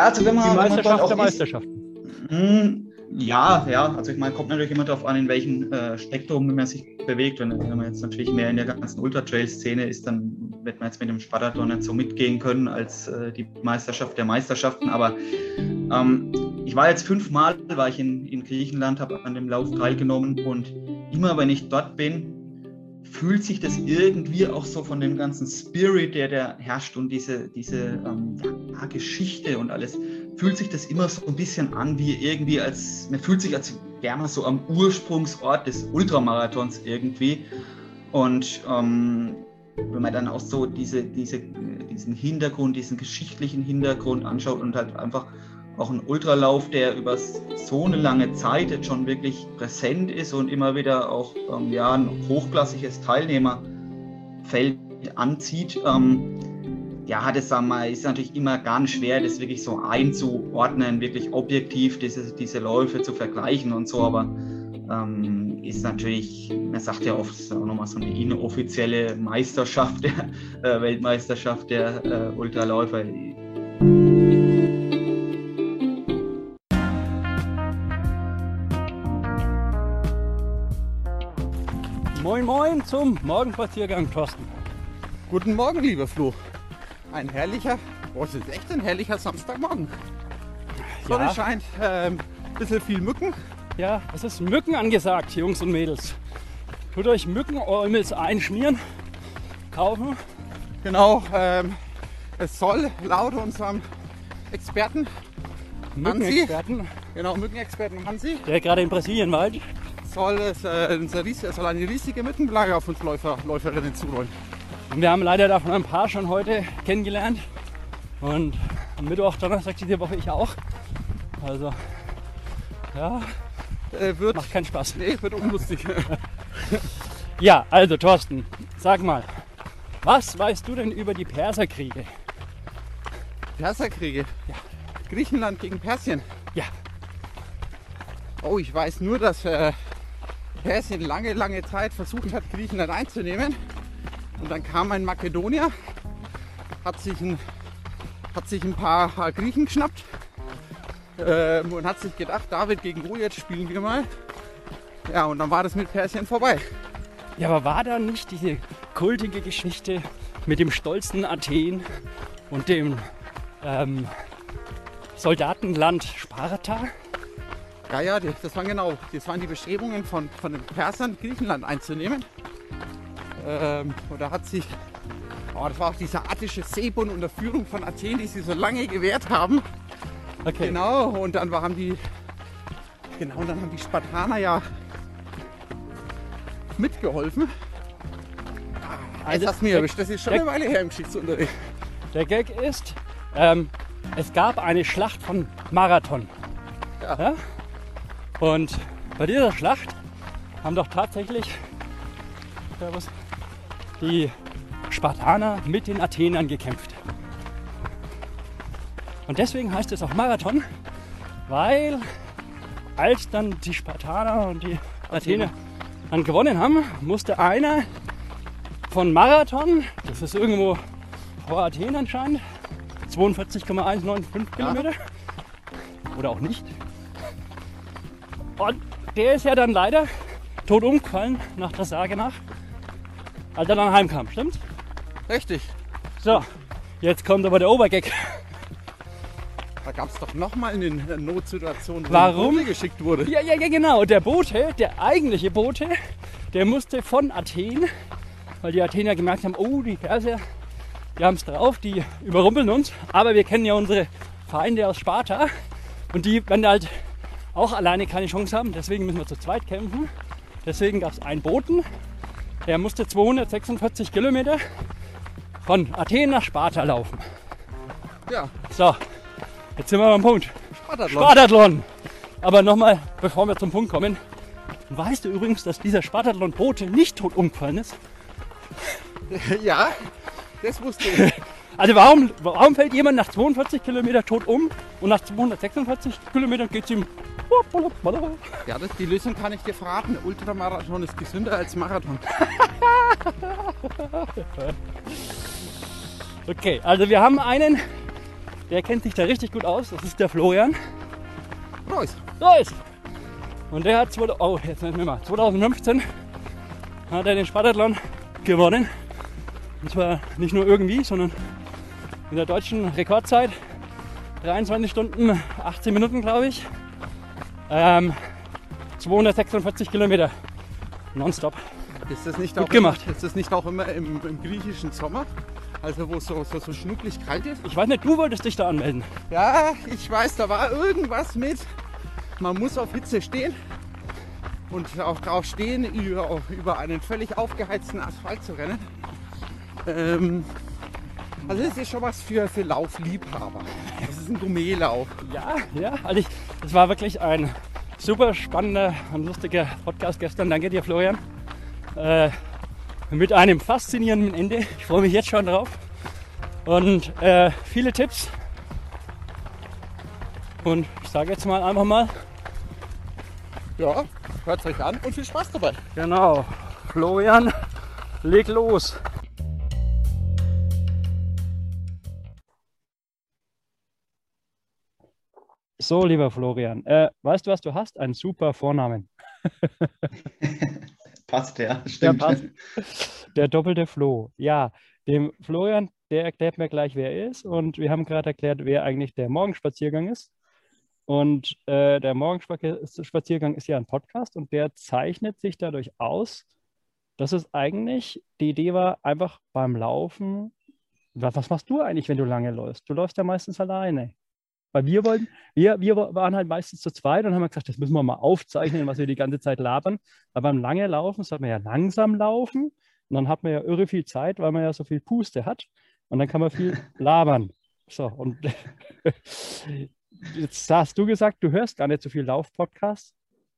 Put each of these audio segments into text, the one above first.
Ja, also wenn man. Die Meisterschaft der Meisterschaften. Hm, Ja, ja, also ich meine, kommt natürlich immer darauf an, in welchem äh, Spektrum man sich bewegt. Wenn, wenn man jetzt natürlich mehr in der ganzen Ultra-Trail-Szene ist, dann wird man jetzt mit dem Spartathlon nicht so mitgehen können als äh, die Meisterschaft der Meisterschaften. Aber ähm, ich war jetzt fünfmal, war ich in, in Griechenland, habe an dem Lauf teilgenommen und immer wenn ich dort bin, fühlt sich das irgendwie auch so von dem ganzen Spirit, der da herrscht und diese, diese ähm, ja, Geschichte und alles, fühlt sich das immer so ein bisschen an, wie irgendwie als, man fühlt sich, als wäre man so am Ursprungsort des Ultramarathons irgendwie. Und ähm, wenn man dann auch so diese, diese, diesen Hintergrund, diesen geschichtlichen Hintergrund anschaut und halt einfach auch ein Ultralauf, der über so eine lange Zeit jetzt schon wirklich präsent ist und immer wieder auch ähm, ja, ein hochklassiges Teilnehmerfeld anzieht, ähm, ja, das sagen wir, ist natürlich immer ganz schwer, das wirklich so einzuordnen, wirklich objektiv diese, diese Läufe zu vergleichen und so, aber ähm, ist natürlich, man sagt ja oft, ist auch nochmal so eine inoffizielle Meisterschaft, der äh, Weltmeisterschaft der äh, Ultraläufer. Moin Moin zum Morgenspaziergang, Thorsten. Guten Morgen, lieber Flo. Ein herrlicher, boah, es ist echt ein herrlicher Samstagmorgen. Sonne Ja. scheint, ähm, bisschen viel Mücken. Ja, es ist Mücken angesagt, Jungs und Mädels. Tut euch Mückenäumels einschmieren, kaufen. Genau, ähm, es soll laut unserem Experten, Mückenexperten, genau, Mückenexperten Hansi, der gerade in Brasilien weilt. soll es, äh, es soll eine riesige Mückenplage auf uns Läufer, Läuferinnen zurollen. Und wir haben leider davon ein paar schon heute kennengelernt. Und am Mittwoch, Donnerstag diese Woche ich auch. Also, ja, Äh, wird, macht keinen Spaß. nee, wird unlustig. Ja, also Thorsten, sag mal, was weißt du denn über die Perserkriege? Perserkriege. Ja. Griechenland gegen Persien. Ja, Oh, ich weiß nur, dass äh, Persien lange, lange Zeit versucht hat, Griechenland einzunehmen. Und dann kam ein Makedonier, hat sich ein, hat sich ein paar Griechen geschnappt ähm, und hat sich gedacht, David gegen Goliath spielen wir mal. Ja, und dann war das mit Persien vorbei. Ja, aber war da nicht diese kultige Geschichte mit dem stolzen Athen und dem ähm, Soldatenland Sparta? Ja, ja, das waren genau, das waren die Bestrebungen von, von den Persern, Griechenland einzunehmen. Ähm, und da hat sich, oh, das war auch dieser attische Seebund unter Führung von Athen, die sie so lange gewehrt haben. Okay. Genau, und dann haben die, genau, und dann haben die Spartaner ja mitgeholfen. Also, hast du mich erwischt, das ist schon der- eine Weile her im Geschichtsunterricht. Der Gag ist, ähm, es gab eine Schlacht von Marathon. Ja. Und bei dieser Schlacht haben doch tatsächlich die Spartaner mit den Athenern gekämpft. Und deswegen heißt es auch Marathon, weil als dann die Spartaner und die Athener dann gewonnen haben, musste einer von Marathon, das ist irgendwo vor Athen anscheinend, 42,195 Kilometer. Oder auch nicht. Und der ist ja dann leider tot umgefallen, nach der Sage nach, als er dann heimkam, stimmt's? Richtig. So, jetzt kommt aber der Obergag. Da gab es doch nochmal eine Notsituation, wo Warum? Bote geschickt wurde. Ja, ja, ja, genau. Der Bote, der eigentliche Bote, der musste von Athen, weil die Athener gemerkt haben, oh, die Perser, die haben es drauf, die überrumpeln uns. Aber wir kennen ja unsere Feinde aus Sparta und die werden halt auch alleine keine Chance haben. Deswegen müssen wir zu zweit kämpfen. Deswegen gab es einen Boten, der musste 246 Kilometer von Athen nach Sparta laufen. Ja, So, jetzt sind wir beim Punkt. Spartathlon. Spartathlon. Aber nochmal, bevor wir zum Punkt kommen. Weißt du übrigens, dass dieser Spartathlon-Bote nicht tot umgefallen ist? Ja, das wusste ich. Also warum, warum fällt jemand nach 42 Kilometern tot um und nach 246 Kilometern geht es ihm... Ja, das, die Lösung kann ich dir verraten. Ultramarathon ist gesünder als Marathon. Okay, also wir haben einen der kennt sich da richtig gut aus. Das ist der Florian. Reus. Reus. Und der hat 2000, oh, jetzt mehr, 2015 hat er den Spartathlon gewonnen. Und zwar nicht nur irgendwie, sondern in der deutschen Rekordzeit. 23 Stunden, 18 Minuten, glaube ich. Ähm, 246 Kilometer. Nonstop. Ist das nicht Gut auch gemacht. Ist das nicht auch immer im, im griechischen Sommer? Also wo es so, so, so schnucklig kalt ist? Ich weiß nicht, du wolltest dich da anmelden. Ja, ich weiß, da war irgendwas mit. Man muss auf Hitze stehen und auch drauf stehen, über, über einen völlig aufgeheizten Asphalt zu rennen. Ähm, also das ist schon was für, für Laufliebhaber. Das ist ein Gourmetlauf. Ja, ja. Also ich, es war wirklich ein super spannender und lustiger Podcast gestern. Danke dir, Florian. Äh, mit einem faszinierenden Ende. Ich freue mich jetzt schon drauf. Und äh, viele Tipps. Und ich sage jetzt mal einfach mal, Ja, hört euch an und viel Spaß dabei. genau, Florian, leg los. So, lieber Florian, äh, weißt du, was du hast? Einen super Vornamen. Passt, ja, Der stimmt. passt. Der doppelte Flo. Ja, dem Florian, der erklärt mir gleich, wer er ist. Und wir haben gerade erklärt, wer eigentlich der Morgenspaziergang ist. Und äh, der Morgenspaziergang ist ja ein Podcast und der zeichnet sich dadurch aus, dass es eigentlich die Idee war, einfach beim Laufen. Was, was machst du eigentlich, wenn du lange läufst? Du läufst ja meistens alleine. Weil wir wollten, wir, wir waren halt meistens zu zweit und haben gesagt, das müssen wir mal aufzeichnen, was wir die ganze Zeit labern. Aber beim lange Laufen sollte man ja langsam laufen und dann hat man ja irre viel Zeit, weil man ja so viel Puste hat und dann kann man viel labern. So, und jetzt hast du gesagt, du hörst gar nicht so viel Lauf-Podcasts.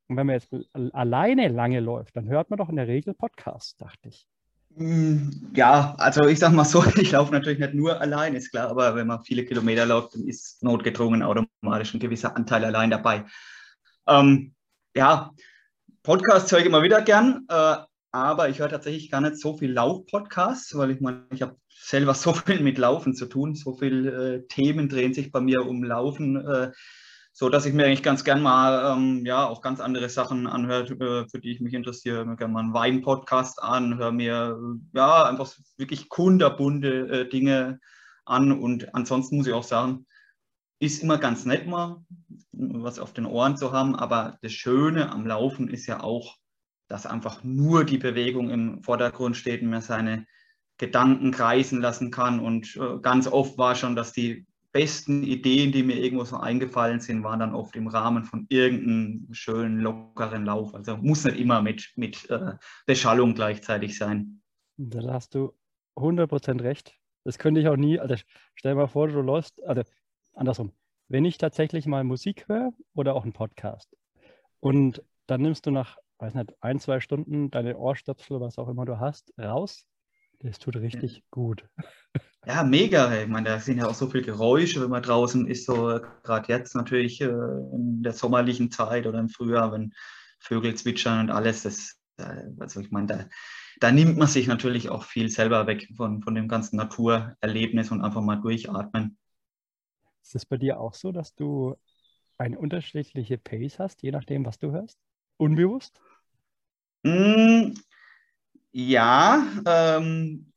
Und wenn man jetzt alleine lange läuft, dann hört man doch in der Regel Podcasts, dachte ich. Mm, Ja, also ich sag mal so, ich laufe natürlich nicht nur allein, ist klar, aber wenn man viele Kilometer läuft, dann ist notgedrungen automatisch ein gewisser Anteil allein dabei. Ähm, ja, Podcasts höre ich immer wieder gern, äh, aber ich höre tatsächlich gar nicht so viel Lauf-Podcasts, weil ich meine, ich habe selber so viel mit Laufen zu tun, so viele äh, Themen drehen sich bei mir um Laufen, äh, so dass ich mir eigentlich ganz gern mal ähm, ja auch ganz andere Sachen anhört, äh, für die ich mich interessiere. Ich höre mir gerne mal einen Wein-Podcast an, höre mir äh, ja einfach wirklich kunderbunte äh, Dinge an. Und ansonsten muss ich auch sagen, ist immer ganz nett mal was auf den Ohren zu haben, aber das Schöne am Laufen ist ja auch, dass einfach nur die Bewegung im Vordergrund steht und man seine Gedanken kreisen lassen kann. Und äh, ganz oft war schon, dass die besten Ideen, die mir irgendwo so eingefallen sind, waren dann oft im Rahmen von irgendeinem schönen, lockeren Lauf. Also muss nicht immer mit, mit äh, Beschallung gleichzeitig sein. Da hast du 100% recht. Das könnte ich auch nie. Also stell dir mal vor, du läufst, also andersrum. Wenn ich tatsächlich mal Musik höre oder auch einen Podcast und dann nimmst du nach, weiß nicht, ein, zwei Stunden deine Ohrstöpsel, was auch immer du hast, raus, das tut richtig gut. Ja, mega. Ich meine, da sind ja auch so viele Geräusche, wenn man draußen ist, so gerade jetzt natürlich äh, in der sommerlichen Zeit oder im Frühjahr, wenn Vögel zwitschern und alles. Das, äh, also ich meine, da, da nimmt man sich natürlich auch viel selber weg von, von dem ganzen Naturerlebnis und einfach mal durchatmen. Ist es bei dir auch so, dass du eine unterschiedliche Pace hast, je nachdem, was du hörst? Unbewusst? Mm, ja, ähm,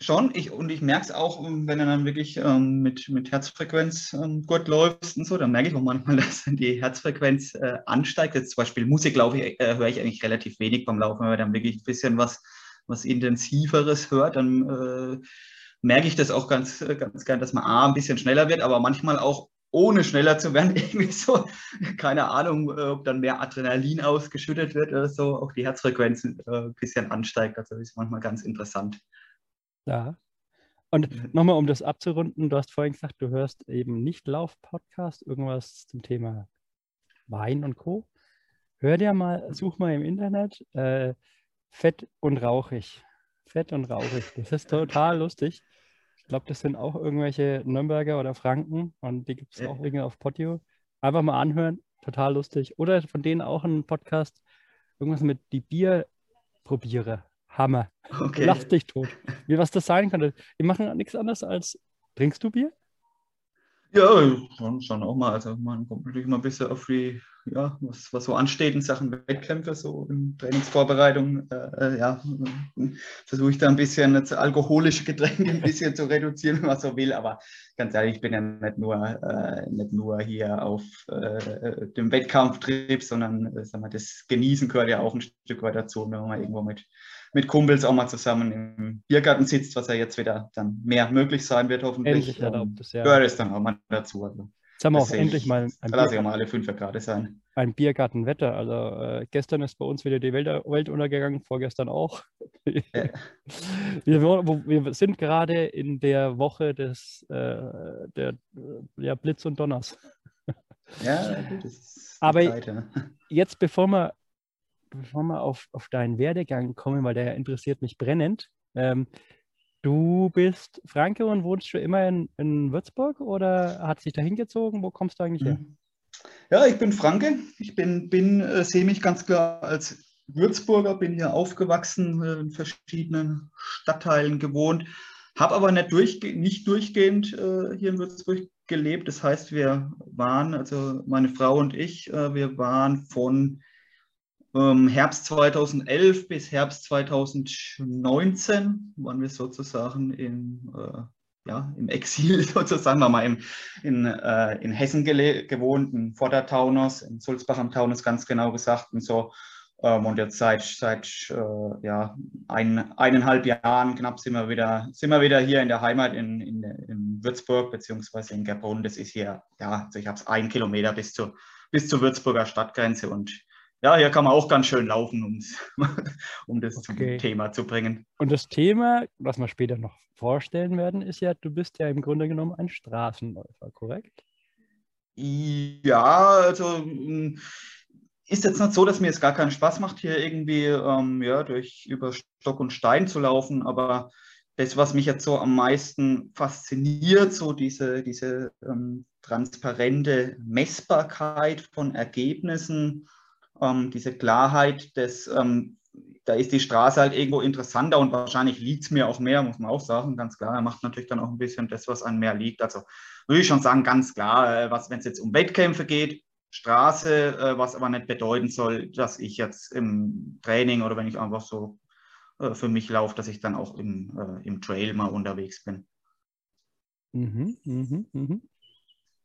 schon. Ich, und ich merke es auch, wenn du dann wirklich ähm, mit, mit Herzfrequenz ähm, gut läufst und so, dann merke ich auch manchmal, dass die Herzfrequenz äh, ansteigt. Jetzt zum Beispiel Musik laufe ich, äh, höre ich eigentlich relativ wenig beim Laufen, wenn man dann wirklich ein bisschen was, was Intensiveres hört, dann äh, merke ich das auch ganz, ganz gern, dass man A, ein bisschen schneller wird, aber manchmal auch ohne schneller zu werden, irgendwie so, keine Ahnung, äh, ob dann mehr Adrenalin ausgeschüttet wird oder so, auch die Herzfrequenz äh, ein bisschen ansteigt. Also ist manchmal ganz interessant. Ja. Und nochmal, um das abzurunden, du hast vorhin gesagt, du hörst eben nicht Lauf-Podcast, irgendwas zum Thema Wein und Co. Hör dir mal, such mal im Internet äh, Fett und rauchig. Fett und rauchig. Das ist total lustig. Ich glaube, das sind auch irgendwelche Nürnberger oder Franken und die gibt es auch irgendwie auf Potio. Einfach mal anhören, total lustig. Oder von denen auch ein Podcast, irgendwas mit die Bierprobierer. Hammer. Okay. lachst dich tot. Wie was das sein könnte. Die machen nichts anderes als. Trinkst du Bier? Ja, schon, schon auch mal. Also man kommt natürlich mal ein bisschen auf die, ja, was, was so ansteht in Sachen Wettkämpfe, so in Trainingsvorbereitung. Äh, ja, versuche ich da ein bisschen das alkoholische Getränke ein bisschen zu reduzieren, wenn man so will. Aber ganz ehrlich, ich bin ja nicht nur, äh, nicht nur hier auf äh, dem Wettkampftrip, sondern äh, sag mal, das Genießen gehört ja auch ein Stück weit dazu, wenn man irgendwo mit mit Kumpels auch mal zusammen im Biergarten sitzt, was ja jetzt wieder dann mehr möglich sein wird, hoffentlich. Endlich erlaubt es, ja. Gehört es dann auch mal dazu. Also, jetzt haben wir auch endlich ich, mal ein lasse ich mal alle fünf Grad sein. Ein Biergartenwetter. Also äh, gestern ist bei uns wieder die Welt, Welt untergegangen, vorgestern auch. Ja. wir, wir, sind gerade in der Woche des äh, der, ja, Blitz und Donners. Ja, das ist Aber Zeit, ja. jetzt, bevor wir bevor wir auf, auf deinen Werdegang kommen, weil der interessiert mich brennend. Ähm, du bist Franke und wohnst schon immer in, in Würzburg oder hat sich da hingezogen? Wo kommst du eigentlich her? Mhm. Ja, ich bin Franke. Ich bin, bin äh, sehe mich ganz klar als Würzburger, bin hier aufgewachsen, äh, in verschiedenen Stadtteilen gewohnt, habe aber nicht, durchge nicht durchgehend äh, hier in Würzburg gelebt. Das heißt, wir waren, also meine Frau und ich, äh, wir waren von ähm, Herbst 2011 bis Herbst 2019 waren wir sozusagen in, äh, ja, im Exil, sozusagen, wir mal im, in, äh, in Hessen gewohnt, in Vordertaunus, in Sulzbach am Taunus ganz genau gesagt und so. Ähm, und jetzt seit, seit äh, ja, ein, eineinhalb Jahren knapp sind wir wieder, sind wir wieder hier in der Heimat in, in, in Würzburg beziehungsweise in Gerbrunn. Das ist hier, ja, also ich habe es ein Kilometer bis, zu, bis zur Würzburger Stadtgrenze und ja, hier kann man auch ganz schön laufen, um das okay. Thema zu bringen. Und das Thema, was wir später noch vorstellen werden, ist ja, du bist ja im Grunde genommen ein Straßenläufer, korrekt? Ja, also hm, ist jetzt nicht so, dass mir es gar keinen Spaß macht, hier irgendwie ähm, ja, durch über Stock und Stein zu laufen, aber das, was mich jetzt so am meisten fasziniert, so diese, diese ähm, transparente Messbarkeit von Ergebnissen, ähm, diese Klarheit des, ähm, da ist die Straße halt irgendwo interessanter und wahrscheinlich liegt es mir auch mehr, muss man auch sagen, ganz klar. Er macht natürlich dann auch ein bisschen das, was an mehr liegt. Also würde ich schon sagen, ganz klar, äh, was, wenn es jetzt um Wettkämpfe geht, Straße, äh, was aber nicht bedeuten soll, dass ich jetzt im Training oder wenn ich einfach so äh, für mich laufe, dass ich dann auch im, äh, im Trail mal unterwegs bin. Mhm, mhm, mhm.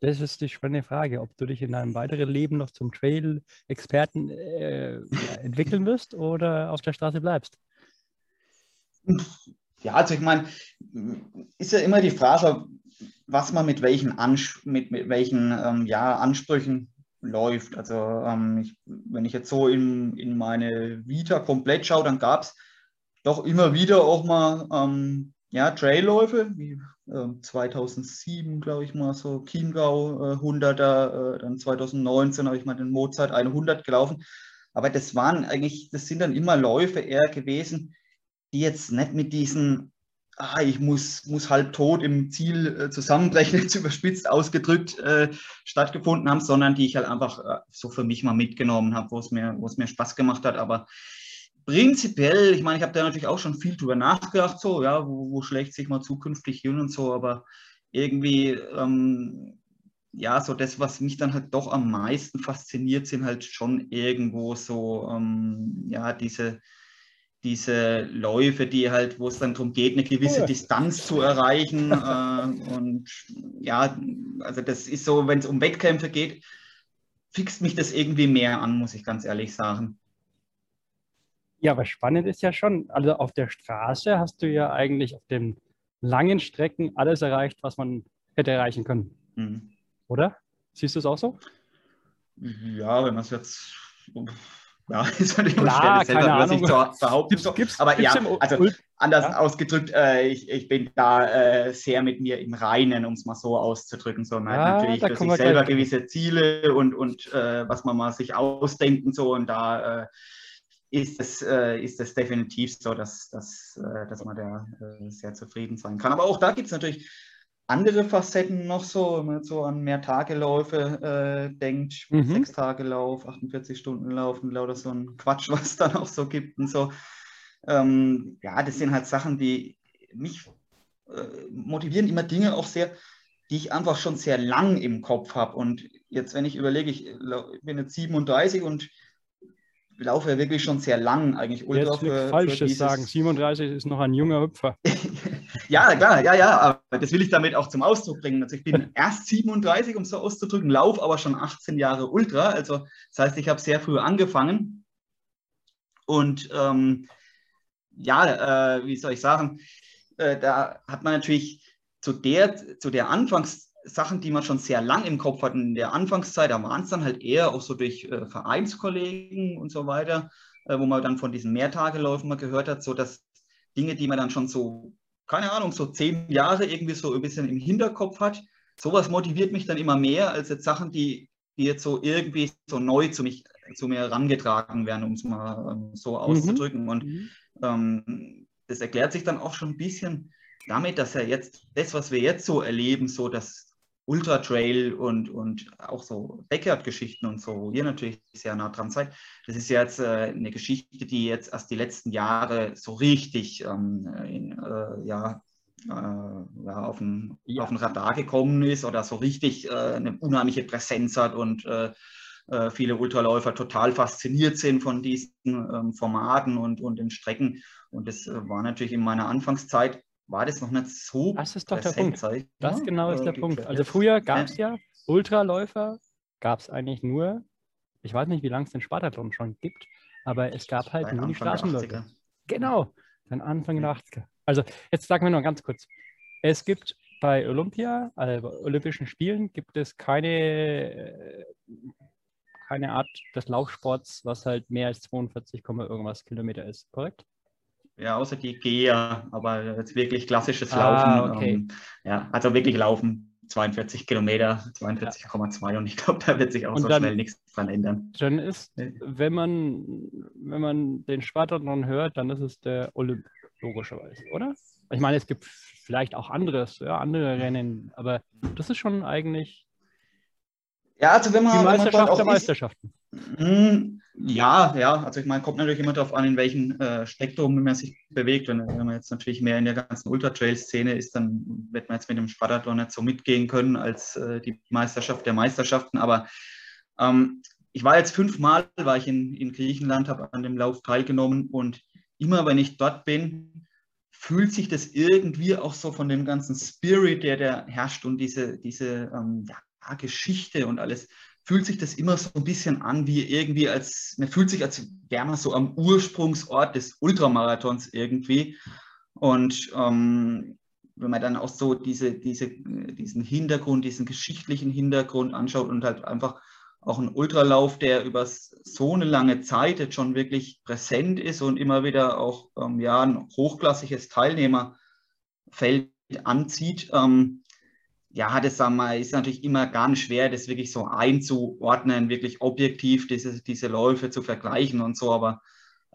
Das ist die spannende Frage, ob du dich in deinem weiteren Leben noch zum Trail-Experten äh, entwickeln wirst oder auf der Straße bleibst. Ja, also ich meine, ist ja immer die Frage, was man mit welchen, Ans mit, mit welchen ähm, ja, Ansprüchen läuft. Also ähm, ich, wenn ich jetzt so in, in meine Vita komplett schaue, dann gab es doch immer wieder auch mal ähm, ja, Trailläufe, wie äh, 2007, glaube ich mal, so Chiemgau äh, 100er, äh, dann 2019 habe ich mal den Mozart 100 gelaufen. Aber das waren eigentlich, das sind dann immer Läufe eher gewesen, die jetzt nicht mit diesen, ah, ich muss, muss halb tot im Ziel äh, zusammenbrechen, jetzt überspitzt ausgedrückt, äh, stattgefunden haben, sondern die ich halt einfach äh, so für mich mal mitgenommen habe, wo es mir, wo es mir Spaß gemacht hat. Aber prinzipiell, ich meine, ich habe da natürlich auch schon viel drüber nachgedacht, so, ja, wo, wo schlägt sich mal zukünftig hin und so, aber irgendwie, ähm, ja, so das, was mich dann halt doch am meisten fasziniert, sind halt schon irgendwo so, ähm, ja, diese, diese Läufe, die halt, wo es dann darum geht, eine gewisse oh. Distanz zu erreichen. äh, und ja, also das ist so, wenn es um Wettkämpfe geht, fixt mich das irgendwie mehr an, muss ich ganz ehrlich sagen. Ja, aber spannend ist ja schon, also auf der Straße hast du ja eigentlich auf den langen Strecken alles erreicht, was man hätte erreichen können. Mhm. Oder? Siehst du es auch so? Ja, wenn man es jetzt. Ja, ist natürlich Klar, schwer, das selber zu behaupten. Gibt's, gibt's, aber gibt's ja, also anders ja? ausgedrückt, äh, ich, ich bin da äh, sehr mit mir im Reinen, um es mal so auszudrücken. So, man ja, hat natürlich für sich selber gewisse Ziele und, und äh, was man mal sich ausdenken so und da äh, ist es, äh, ist es definitiv so, dass, dass, äh, dass man da äh, sehr zufrieden sein kann. Aber auch da gibt es natürlich andere Facetten noch so, wenn man so an Mehrtageläufe äh, denkt, mhm. sechs Tage Lauf, 48 Stunden Lauf und lauter so ein Quatsch, was es dann auch so gibt und so. Ähm, ja, das sind halt Sachen, die mich äh, motivieren, immer Dinge auch sehr die ich einfach schon sehr lang im Kopf habe. Und jetzt, wenn ich überlege, ich bin jetzt 37 und laufe ja wirklich schon sehr lang eigentlich Ultra. Jetzt für, Falsches für sagen, 37 ist noch ein junger Hüpfer. ja, klar, ja, ja, aber das will ich damit auch zum Ausdruck bringen. Also ich bin erst 37, um es so auszudrücken, laufe aber schon 18 Jahre Ultra. Also das heißt, ich habe sehr früh angefangen. Und ähm, ja, äh, wie soll ich sagen, äh, da hat man natürlich zu der, zu der Anfangssachen, die man schon sehr lang im Kopf hat, in der Anfangszeit, da waren es dann halt eher auch so durch äh, Vereinskollegen und so weiter, äh, wo man dann von diesen Mehrtageläufen mal gehört hat, so dass Dinge, die man dann schon so, keine Ahnung, so zehn Jahre irgendwie so ein bisschen im Hinterkopf hat, sowas motiviert mich dann immer mehr als jetzt Sachen, die, die jetzt so irgendwie so neu zu, mich, zu mir herangetragen werden, um es mal ähm, so mhm. auszudrücken. Mhm. Und mhm. ähm, das erklärt sich dann auch schon ein bisschen damit, dass er jetzt das, was wir jetzt so erleben, so das Ultra Trail und, und auch so Backyard-Geschichten und so, wo ihr natürlich sehr nah dran seid, das ist ja jetzt äh, eine Geschichte, die jetzt erst die letzten Jahre so richtig ähm, in, äh, ja, äh, ja, auf, ein, ja. auf ein Radar gekommen ist oder so richtig äh, eine unheimliche Präsenz hat und äh, äh, viele Ultraläufer total fasziniert sind von diesen ähm, Formaten und, und den Strecken. Und das war natürlich in meiner Anfangszeit war das noch nicht so. Das ist doch der Punkt. Das genau ist der Punkt. Also früher gab es ja Ultraläufer, gab es eigentlich nur, ich weiß nicht, wie lange es den Spartathlon schon gibt, aber es gab halt nur die Straßenläufer. Genau, dann Anfang der 80er. Also jetzt sagen wir noch ganz kurz. Es gibt bei Olympia, also Olympischen Spielen, gibt es keine, keine Art des Laufsports, was halt mehr als 42, irgendwas Kilometer ist, korrekt? Ja, außer die Geher, aber jetzt wirklich klassisches ah, Laufen. Ah, okay. ähm, ja, also wirklich Laufen. 42 Kilometer, 42,2 ja. und ich glaube, da wird sich auch und so dann, schnell nichts dran ändern. Dann ist, wenn man, wenn man den Spartathlon hört, dann ist es der Olymp, logischerweise, oder? Ich meine, es gibt vielleicht auch anderes, ja, andere Rennen, aber das ist schon eigentlich ja, also wenn man die Meisterschaft der Meisterschaften. Hm, ja, ja, also ich meine, kommt natürlich immer darauf an, in welchem äh, Spektrum man sich bewegt. Wenn, wenn, man jetzt natürlich mehr in der ganzen Ultra-Trail-Szene ist, dann wird man jetzt mit dem Spartathlon nicht so mitgehen können als äh, die Meisterschaft der Meisterschaften. Aber ähm, ich war jetzt fünfmal, war ich in, in Griechenland, habe an dem Lauf teilgenommen und immer wenn ich dort bin, fühlt sich das irgendwie auch so von dem ganzen Spirit, der da herrscht und diese, diese ähm, ja, Geschichte und alles, fühlt sich das immer so ein bisschen an wie irgendwie als, man fühlt sich, als wäre man so am Ursprungsort des Ultramarathons irgendwie. Und ähm, wenn man dann auch so diese, diese, diesen Hintergrund, diesen geschichtlichen Hintergrund anschaut und halt einfach auch ein Ultralauf, der über so eine lange Zeit jetzt schon wirklich präsent ist und immer wieder auch ähm, ja, ein hochklassiges Teilnehmerfeld anzieht, ähm, ja, das wir, ist natürlich immer ganz schwer, das wirklich so einzuordnen, wirklich objektiv diese, diese Läufe zu vergleichen und so, aber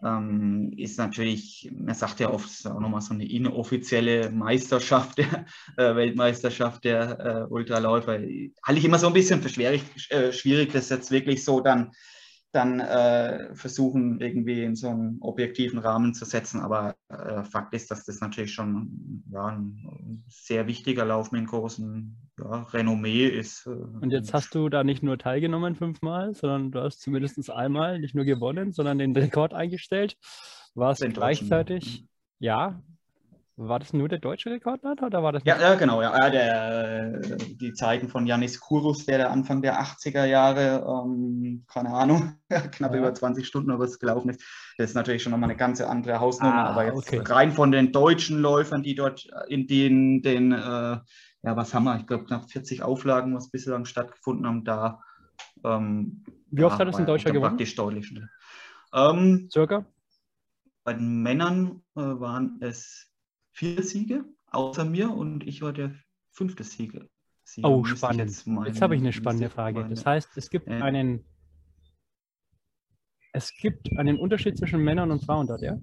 ähm, ist natürlich, man sagt ja oft, ist auch nochmal so eine inoffizielle Meisterschaft, der äh, Weltmeisterschaft der äh, Ultraläufer. Halte ich immer so ein bisschen für schwierig, äh, schwierig, das jetzt wirklich so dann dann äh, versuchen, irgendwie in so einen objektiven Rahmen zu setzen. Aber äh, Fakt ist, dass das natürlich schon ja, ein sehr wichtiger Lauf mit einem großen ja, Renommee ist. Äh, und jetzt hast du da nicht nur teilgenommen fünfmal, sondern du hast zumindest einmal nicht nur gewonnen, sondern den Rekord eingestellt. Warst gleichzeitig, ja, war das nur der deutsche Rekordleiter oder war das? Ja, ja genau. Ja, der, die Zeiten von Janis Kurus, der, der Anfang der 80er Jahre, ähm, keine Ahnung, knapp ja. über 20 Stunden was gelaufen ist. Das ist natürlich schon nochmal eine ganz andere Hausnummer. Ah, aber jetzt okay. rein von den deutschen Läufern, die dort in den, den äh, ja, was haben wir? Ich glaube, knapp 40 Auflagen, was bislang stattgefunden haben, da. Ähm, Wie oft ja, hat es ein Deutscher gewonnen? Praktisch deutlich. Ähm, Circa? Bei den Männern äh, waren es vier Siege, außer mir, und ich war der fünfte Sieger. Sieger oh, spannend. Jetzt, jetzt habe ich eine spannende Frage. Das heißt, es gibt äh, einen es gibt einen Unterschied zwischen Männern und Frauen dort, ja?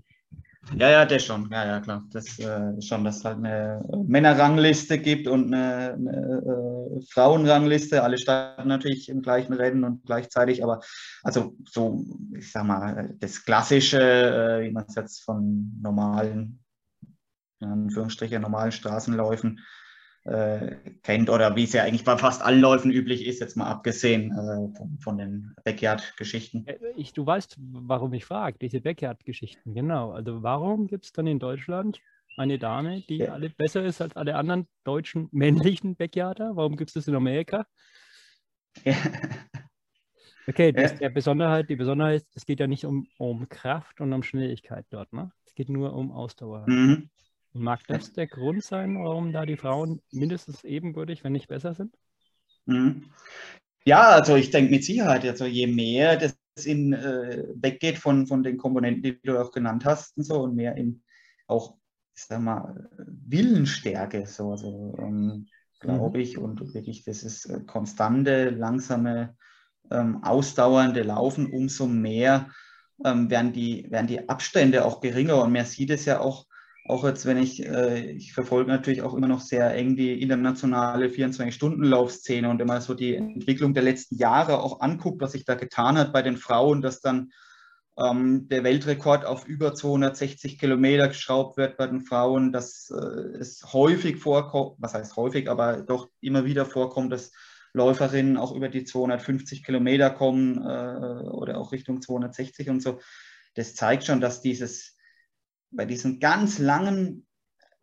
Ja, ja, das schon. Ja, ja, klar. Das äh, schon, dass es halt eine Männerrangliste gibt und eine, eine äh, Frauenrangliste. Alle starten natürlich im gleichen Rennen und gleichzeitig, aber also so, ich sag mal, das Klassische, äh, wie man es jetzt von normalen in Anführungsstrichen normalen Straßenläufen äh, kennt oder wie es ja eigentlich bei fast allen Läufen üblich ist, jetzt mal abgesehen äh, von, von, den Backyard-Geschichten. Äh, du weißt, warum ich frage, diese Backyard-Geschichten, genau. Also warum gibt es dann in Deutschland eine Dame, die ja. alle besser ist als alle anderen deutschen männlichen Backyarder? Warum gibt es das in Amerika? Ja. Okay, das, der Besonderheit, die Besonderheit, es geht ja nicht um, um Kraft und um Schnelligkeit dort, ne? Es geht nur um Ausdauer. Mhm. Mag das der Grund sein, warum da die Frauen mindestens ebenbürtig, wenn nicht besser sind? Mhm. Ja, also ich denke mit Sicherheit, also je mehr das in, äh, weggeht von, von den Komponenten, die du auch genannt hast und so und mehr in auch, ich sag mal, Willensstärke, so, also ähm, glaube mhm. ich, und wirklich das ist äh, konstante, langsame, ähm, ausdauernde Laufen, umso mehr ähm, werden, die, werden die Abstände auch geringer und man sieht es ja auch auch jetzt, wenn ich, äh, ich verfolge natürlich auch immer noch sehr eng die internationale 24-Stunden-Laufszene und immer so die Entwicklung der letzten Jahre auch anguckt, was sich da getan hat bei den Frauen, dass dann ähm, der Weltrekord auf über 260 Kilometer geschraubt wird bei den Frauen, dass äh, es häufig vorkommt, was heißt häufig, aber doch immer wieder vorkommt, dass Läuferinnen auch über die 250 Kilometer kommen äh, oder auch Richtung 260 und so. Das zeigt schon, dass dieses bei diesen ganz langen,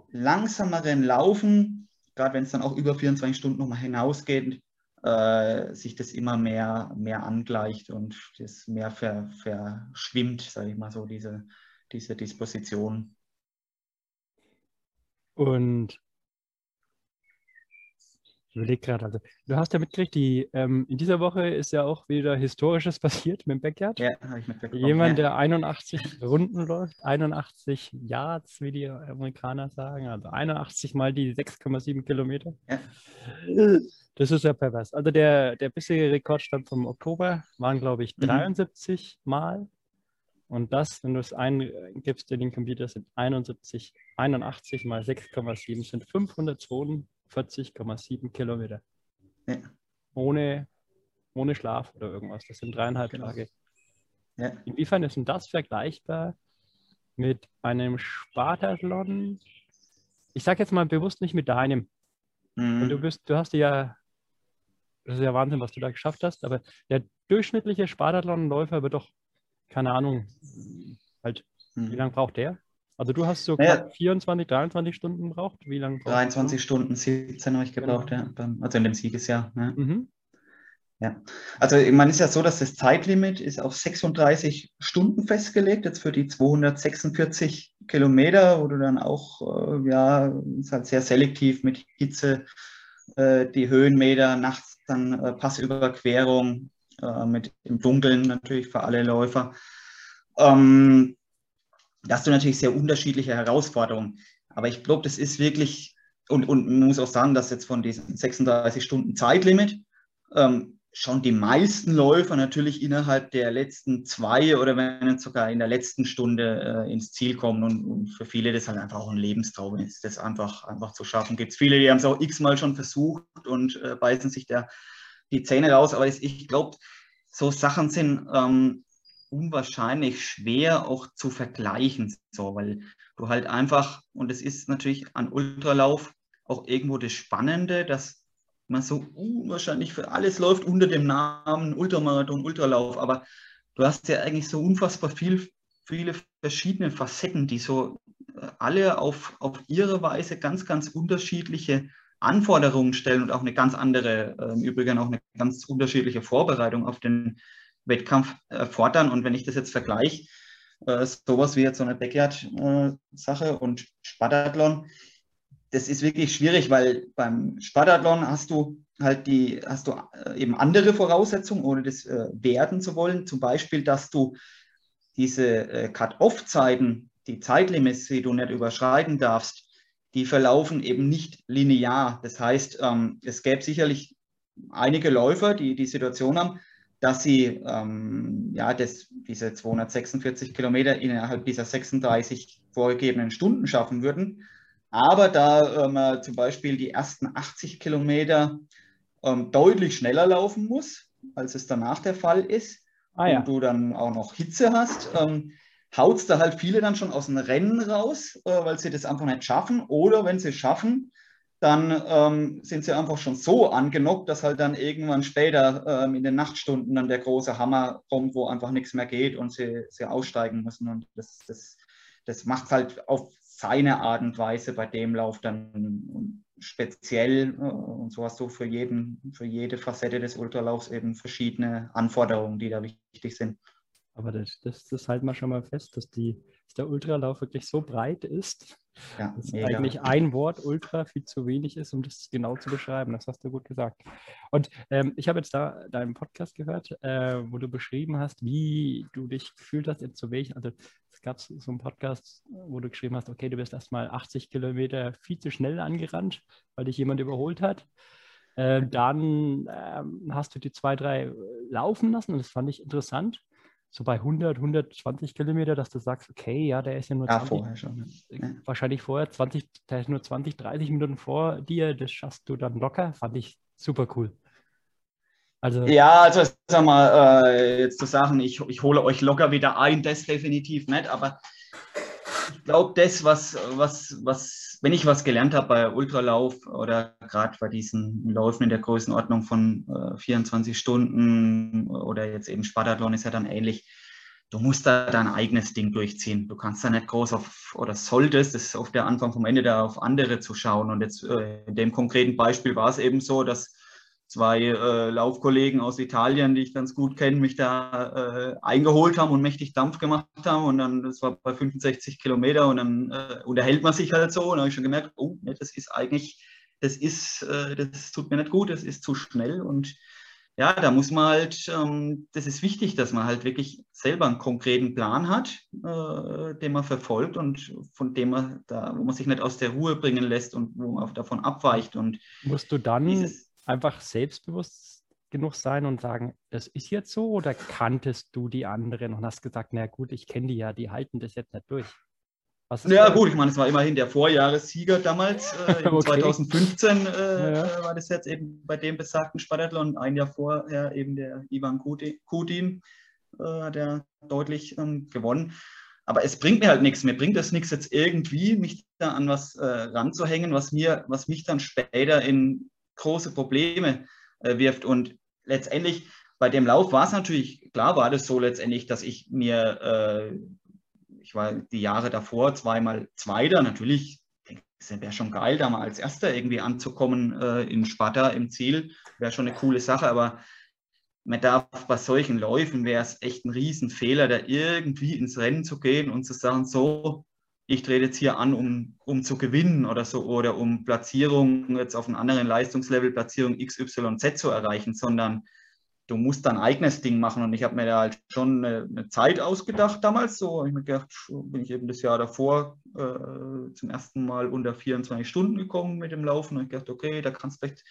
langsameren Laufen, gerade wenn es dann auch über 24 Stunden nochmal hinausgeht, äh, sich das immer mehr, mehr angleicht und das mehr ver, verschwimmt, sage ich mal so, diese, diese Disposition. Und ich überlege gerade, also du hast ja mitgekriegt, die, ähm, in dieser Woche ist ja auch wieder Historisches passiert mit dem Backyard. Ja, habe ich mitbekommen. Jemand, der 81 Runden läuft, 81 Yards, wie die Amerikaner sagen, also 81 mal die 6,7 Kilometer. Ja. Das ist ja pervers. Also der, der bisherige Rekordstand vom Oktober waren, glaube ich, 73 mhm. Mal. Und das, wenn du es eingibst in den Computer, sind 71, 81 mal 6,7 sind 502 40,7 Kilometer. Ja. Ohne, ohne Schlaf oder irgendwas. Das sind dreieinhalb genau. Tage. Ja. Inwiefern ist denn das vergleichbar mit einem Spartathlon? Ich sage jetzt mal bewusst nicht mit deinem. Mhm. Du bist, du hast ja, das ist ja Wahnsinn, was du da geschafft hast, aber der durchschnittliche Spartathlon-Läufer wird doch, keine Ahnung, halt, mhm. wie lange braucht der? Also du hast so naja, 24, 23 Stunden gebraucht? Wie lange? 23 du? Stunden, 17 habe ich gebraucht, genau. ja. Also in dem Siegesjahr. Ja. Mhm. ja. Also man ist ja so, dass das Zeitlimit ist auf 36 Stunden festgelegt, jetzt für die 246 Kilometer, wo du dann auch, äh, ja, ist halt sehr selektiv mit Hitze, äh, die Höhenmeter, nachts dann äh, Passüberquerung, äh, mit im Dunkeln natürlich für alle Läufer. Ähm, da hast du natürlich sehr unterschiedliche Herausforderungen. Aber ich glaube, das ist wirklich, und, und man muss auch sagen, dass jetzt von diesem 36 Stunden Zeitlimit ähm, schon die meisten Läufer natürlich innerhalb der letzten zwei oder wenn sogar in der letzten Stunde äh, ins Ziel kommen. Und, und, für viele das halt einfach auch ein Lebenstraum ist, das einfach, einfach zu schaffen. Gibt es viele, die haben es auch x-mal schon versucht und äh, beißen sich da die Zähne raus. Aber das, ich glaube, so Sachen sind, ähm, unwahrscheinlich schwer auch zu vergleichen, so, weil du halt einfach, und es ist natürlich an Ultralauf auch irgendwo das Spannende, dass man so unwahrscheinlich für alles läuft unter dem Namen Ultramarathon, Ultralauf, aber du hast ja eigentlich so unfassbar viel, viele verschiedene Facetten, die so äh, alle auf, auf ihre Weise ganz, ganz unterschiedliche Anforderungen stellen und auch eine ganz andere, äh, im Übrigen auch eine ganz unterschiedliche Vorbereitung auf den Wettkampf erfordern. Und wenn ich das jetzt vergleiche, äh, sowas wie jetzt so eine Backyard-Sache äh, und Spartathlon, das ist wirklich schwierig, weil beim Spartathlon hast du halt die, hast du äh, eben andere Voraussetzungen, ohne das äh, werden zu wollen. Zum Beispiel, dass du diese äh, Cut-Off-Zeiten, die Zeitlimits, die du nicht überschreiten darfst, die verlaufen eben nicht linear. Das heißt, ähm, es gäbe sicherlich einige Läufer, die die Situation haben, dass sie ähm, ja, das, diese 246 Kilometer innerhalb dieser 36 vorgegebenen Stunden schaffen würden. Aber da man ähm, zum Beispiel die ersten 80 Kilometer ähm, deutlich schneller laufen muss, als es danach der Fall ist, ah, ja. und du dann auch noch Hitze hast, ähm, haut es da halt viele dann schon aus dem Rennen raus, äh, weil sie das einfach nicht schaffen. Oder wenn sie es schaffen, dann ähm, sind sie einfach schon so angenockt, dass halt dann irgendwann später ähm, in den Nachtstunden dann der große Hammer kommt, wo einfach nichts mehr geht und sie, sie aussteigen müssen. Und das, das, das macht halt auf seine Art und Weise bei dem Lauf dann speziell. Äh, und so hast du für, jeden, für jede Facette des Ultralaufs eben verschiedene Anforderungen, die da wichtig sind. Aber das, das, das halten wir schon mal fest, dass, die, dass der Ultralauf wirklich so breit ist, ja, dass mega. eigentlich ein Wort Ultra viel zu wenig ist, um das genau zu beschreiben. Das hast du gut gesagt. Und ähm, ich habe jetzt da deinen Podcast gehört, äh, wo du beschrieben hast, wie du dich gefühlt hast, in zu welchen, also es gab so einen Podcast, wo du geschrieben hast, okay, du bist erstmal 80 Kilometer viel zu schnell angerannt, weil dich jemand überholt hat. Äh, dann ähm, hast du die zwei, drei laufen lassen und das fand ich interessant so bei 100, 120 Kilometer, dass du sagst, okay, ja, der ist ja nur ja, 20, vorher schon. Ja. wahrscheinlich vorher 20, der ist nur 20, 30 Minuten vor dir, das schaffst du dann locker, fand ich super cool. Also, ja, also sag mal, äh, jetzt zu sagen, ich, ich hole euch locker wieder ein, das definitiv nicht, aber ich glaube, das, was, was, was, wenn ich was gelernt habe bei Ultralauf oder gerade bei diesen Läufen in der Größenordnung von äh, 24 Stunden oder jetzt eben Spartathlon ist ja dann ähnlich, du musst da dein eigenes Ding durchziehen. Du kannst da nicht groß auf, oder solltest, das ist auf der Anfang vom Ende da auf andere zu schauen. Und jetzt äh, in dem konkreten Beispiel war es eben so, dass zwei äh, Laufkollegen aus Italien, die ich ganz gut kenne, mich da äh, eingeholt haben und mächtig Dampf gemacht haben. Und dann, das war bei 65 Kilometer und dann äh, unterhält man sich halt so. Und dann habe ich schon gemerkt, oh, ne, das ist eigentlich, das ist, äh, das tut mir nicht gut, das ist zu schnell. Und ja, da muss man halt, ähm, das ist wichtig, dass man halt wirklich selber einen konkreten Plan hat, äh, den man verfolgt und von dem man da, wo man sich nicht aus der Ruhe bringen lässt und wo man davon abweicht. Und musst du dann dieses, einfach selbstbewusst genug sein und sagen, das ist jetzt so oder kanntest du die anderen und hast gesagt, na gut, ich kenne die ja, die halten das jetzt nicht durch? ja, gut, ich meine, es war immerhin der Vorjahressieger damals. Äh, okay. 2015 äh, ja. war das jetzt eben bei dem besagten Spartathlon. Ein Jahr vorher eben der Ivan Kudin äh, hat er deutlich ähm, gewonnen. Aber es bringt mir halt nichts. Mir bringt es nichts, jetzt irgendwie mich da an was äh, ranzuhängen, was, mir, was mich dann später in große Probleme äh, wirft. Und letztendlich bei dem Lauf war es natürlich, klar war das so letztendlich, dass ich mir, äh, ich war die Jahre davor zweimal Zweiter, natürlich wäre schon geil, da mal als Erster irgendwie anzukommen äh, in Sparta im Ziel. Wäre schon eine coole Sache, aber man darf bei solchen Läufen wäre es echt ein Riesenfehler, da irgendwie ins Rennen zu gehen und zu sagen, so, ich trete jetzt hier an, um, um zu gewinnen oder so, oder um Platzierung jetzt auf einem anderen Leistungslevel, Platzierung X, Y, Z zu erreichen, sondern du musst dein eigenes Ding machen. Und ich habe mir da halt schon eine, eine, Zeit ausgedacht damals. So, ich mir gedacht, bin ich eben das Jahr davor äh, zum ersten Mal unter 24 Stunden gekommen mit dem Laufen. Und ich gedacht, okay, da kannst du vielleicht,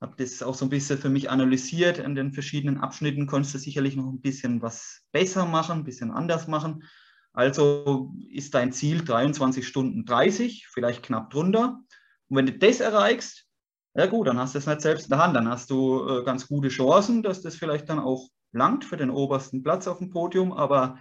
habe das auch so ein bisschen für mich analysiert. In den verschiedenen Abschnitten konntest du sicherlich noch ein bisschen was besser machen, ein bisschen anders machen. Also ist dein Ziel 23 Stunden 30, vielleicht knapp drunter. Und wenn du das erreichst, ja gut, dann hast du es nicht selbst in der Hand. Dann hast du äh, ganz gute Chancen, dass das vielleicht dann auch langt für den obersten Platz auf dem Podium. Aber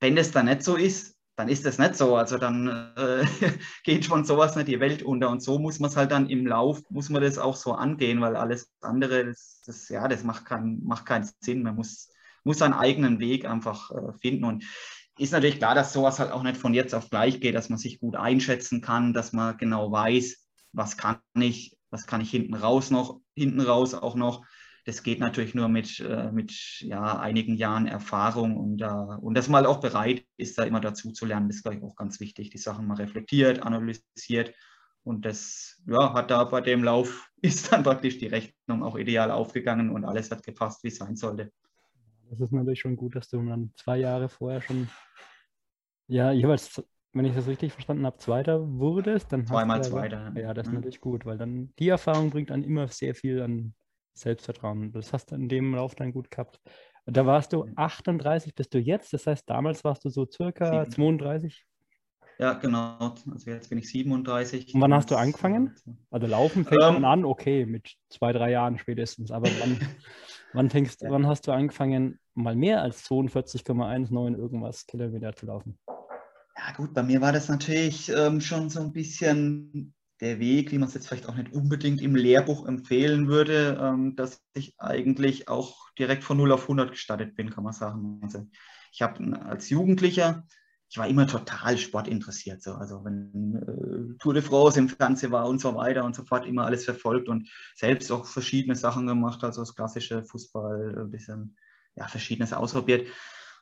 wenn das dann nicht so ist, dann ist das nicht so. Also dann äh, geht schon sowas nicht die Welt unter. Und so muss man es halt dann im Lauf, muss man das auch so angehen, weil alles andere, das, das ja, das macht, kein, macht keinen Sinn. Man muss, muss seinen eigenen Weg einfach äh, finden. Und ist natürlich klar, dass sowas halt auch nicht von jetzt auf gleich geht, dass man sich gut einschätzen kann, dass man genau weiß, was kann ich, was kann ich hinten raus noch, hinten raus auch noch. Das geht natürlich nur mit, äh, mit ja, einigen Jahren Erfahrung und, uh, und dass man halt auch bereit ist, da immer dazu zu lernen, ist, glaube ich, auch ganz wichtig. Die Sachen mal reflektiert, analysiert und das ja, hat da bei dem Lauf, ist dann praktisch die Rechnung auch ideal aufgegangen und alles hat gepasst, wie es sein sollte. Das ist natürlich schon gut, dass du dann zwei Jahre vorher schon, ja, jeweils, wenn ich das richtig verstanden habe, Zweiter wurdest. Dann Zweimal hast du Zweiter. Ja, das ist mhm. natürlich gut, weil dann die Erfahrung bringt dann immer sehr viel an Selbstvertrauen. Das hast du in dem Lauf dann gut gehabt. Da warst du 38, bist du jetzt. Das heißt, damals warst du so circa 7. 32. Ja, genau. Also jetzt bin ich 37. Und wann hast du angefangen? Also laufen fängt ähm, man an, okay, mit zwei, drei Jahren spätestens. Aber wann, Wann, fängst, ja. wann hast du angefangen, mal mehr als 42,19 irgendwas Kilometer zu laufen? Ja gut, bei mir war das natürlich ähm, schon so ein bisschen der Weg, wie man es jetzt vielleicht auch nicht unbedingt im Lehrbuch empfehlen würde, ähm, dass ich eigentlich auch direkt von 0 auf 100 gestartet bin, kann man sagen. Also ich habe als Jugendlicher, ich war immer total sportinteressiert. So. Also wenn äh, Tour de France im Fernsehen war und so weiter und so fort, immer alles verfolgt und selbst auch verschiedene Sachen gemacht, also das klassische Fußball, ein bisschen ja, verschiedenes ausprobiert.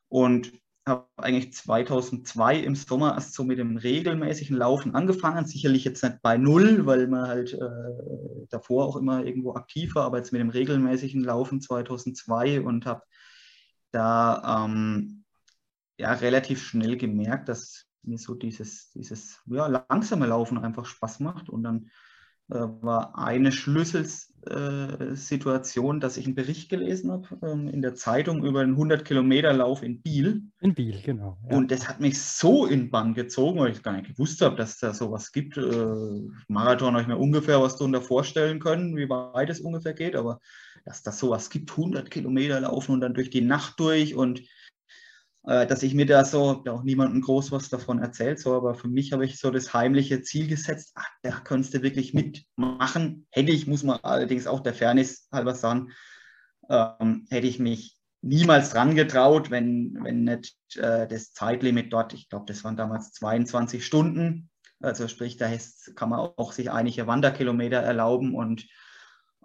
Und habe eigentlich 2002 im Sommer erst so mit dem regelmäßigen Laufen angefangen. Sicherlich jetzt nicht bei Null, weil man halt äh, davor auch immer irgendwo aktiv war, aber jetzt mit dem regelmäßigen Laufen 2002 und habe da ähm, ja relativ schnell gemerkt, dass mir so dieses, dieses ja, langsame Laufen einfach Spaß macht. Und dann äh, war eine Schlüsselsituation, dass ich einen Bericht gelesen habe ähm, in der Zeitung über einen 100-Kilometer-Lauf in Biel. In Biel, genau. Ja. Und das hat mich so in Bann gezogen, weil ich gar nicht gewusst habe, dass da sowas gibt. Äh, Marathon habe ich mir ungefähr was darunter vorstellen können, wie weit es ungefähr geht, aber dass das sowas gibt, 100 Kilometer laufen und dann durch die Nacht durch und äh, dass ich mir da so, auch niemandem groß was davon erzählt, so, aber für mich habe ich so das heimliche Ziel gesetzt, ach, da könntest du wirklich mitmachen. Hätte ich, muss man allerdings auch der Fairness halber sagen, ähm, hätte ich mich niemals dran getraut, wenn, wenn nicht äh, das Zeitlimit dort, ich glaube, das waren damals 22 Stunden, also sprich, da kann man auch sich einige Wanderkilometer erlauben und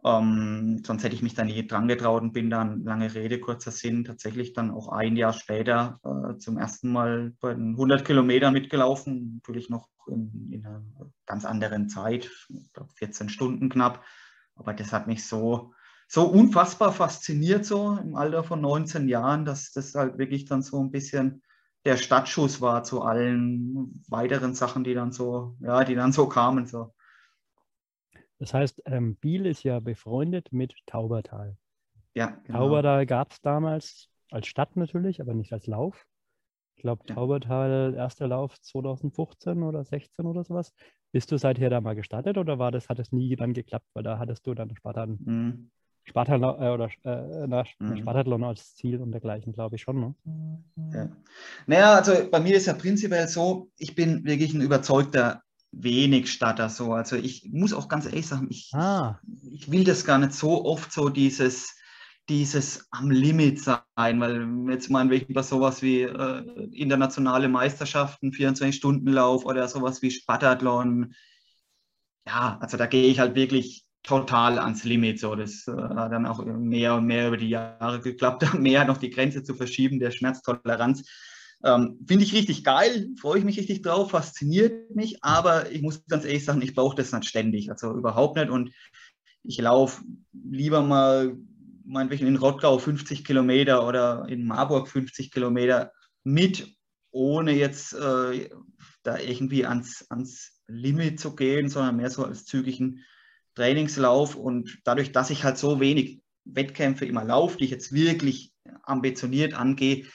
ähm, sonst hätte ich mich da nie dran getraut und bin dann, lange Rede, kurzer Sinn, tatsächlich dann auch ein Jahr später äh, zum ersten Mal bei den 100 Kilometern mitgelaufen. Natürlich noch in, in einer ganz anderen Zeit, ich glaube 14 Stunden knapp. Aber das hat mich so, so unfassbar fasziniert, so im Alter von 19 Jahren, dass das halt wirklich dann so ein bisschen der Stadtschuss war zu allen weiteren Sachen, die dann so, ja, die dann so kamen. So. Das heißt, ähm, Biel ist ja befreundet mit Taubertal. Ja, genau. Taubertal gab es damals als Stadt natürlich, aber nicht als Lauf. Ich glaube, ja. Taubertal, erster Lauf 2015 oder 16 oder sowas. Bist du seither da mal gestartet oder war das, hat es nie dann geklappt, weil da hattest du dann Spartan, mhm. Spartan äh, oder äh, na, mhm. Spartathlon als Ziel und dergleichen, glaube ich schon. Ne? Ja. Naja, also bei mir ist ja prinzipiell so, ich bin wirklich ein überzeugter wenig Statter so. Also ich muss auch ganz ehrlich sagen, ich, ah. ich will das gar nicht so oft so dieses, dieses am Limit sein, weil jetzt meinen wir über sowas wie äh, internationale Meisterschaften, 24-Stunden-Lauf oder sowas wie Spattathlon. Ja, also da gehe ich halt wirklich total ans Limit. So, das äh, hat dann auch mehr und mehr über die Jahre geklappt, mehr noch die Grenze zu verschieben, der Schmerztoleranz. Ähm, Finde ich richtig geil, freue ich mich richtig drauf, fasziniert mich, aber ich muss ganz ehrlich sagen, ich brauche das nicht ständig, also überhaupt nicht. Und ich laufe lieber mal meinetwegen in Rottgau 50 Kilometer oder in Marburg 50 Kilometer mit, ohne jetzt äh, da irgendwie ans, ans Limit zu gehen, sondern mehr so als zügigen Trainingslauf. Und dadurch, dass ich halt so wenig Wettkämpfe immer laufe, die ich jetzt wirklich ambitioniert angehe,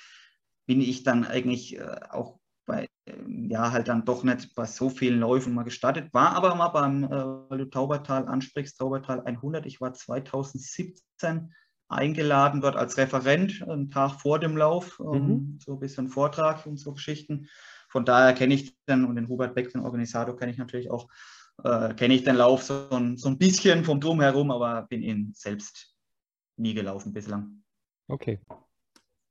bin ich dann eigentlich äh, auch bei, ähm, ja, halt dann doch nicht bei so vielen Läufen mal gestartet. War aber mal beim, äh, weil du Taubertal ansprichst, Taubertal 100. Ich war 2017 eingeladen dort als Referent, einen Tag vor dem Lauf, ähm, mhm. so ein bisschen Vortrag und so Geschichten. Von daher kenne ich dann, und den Hubert Beck, den Organisator, kenne ich natürlich auch, äh, kenne ich den Lauf so, so ein bisschen vom Drumherum, aber bin ihn selbst nie gelaufen bislang. Okay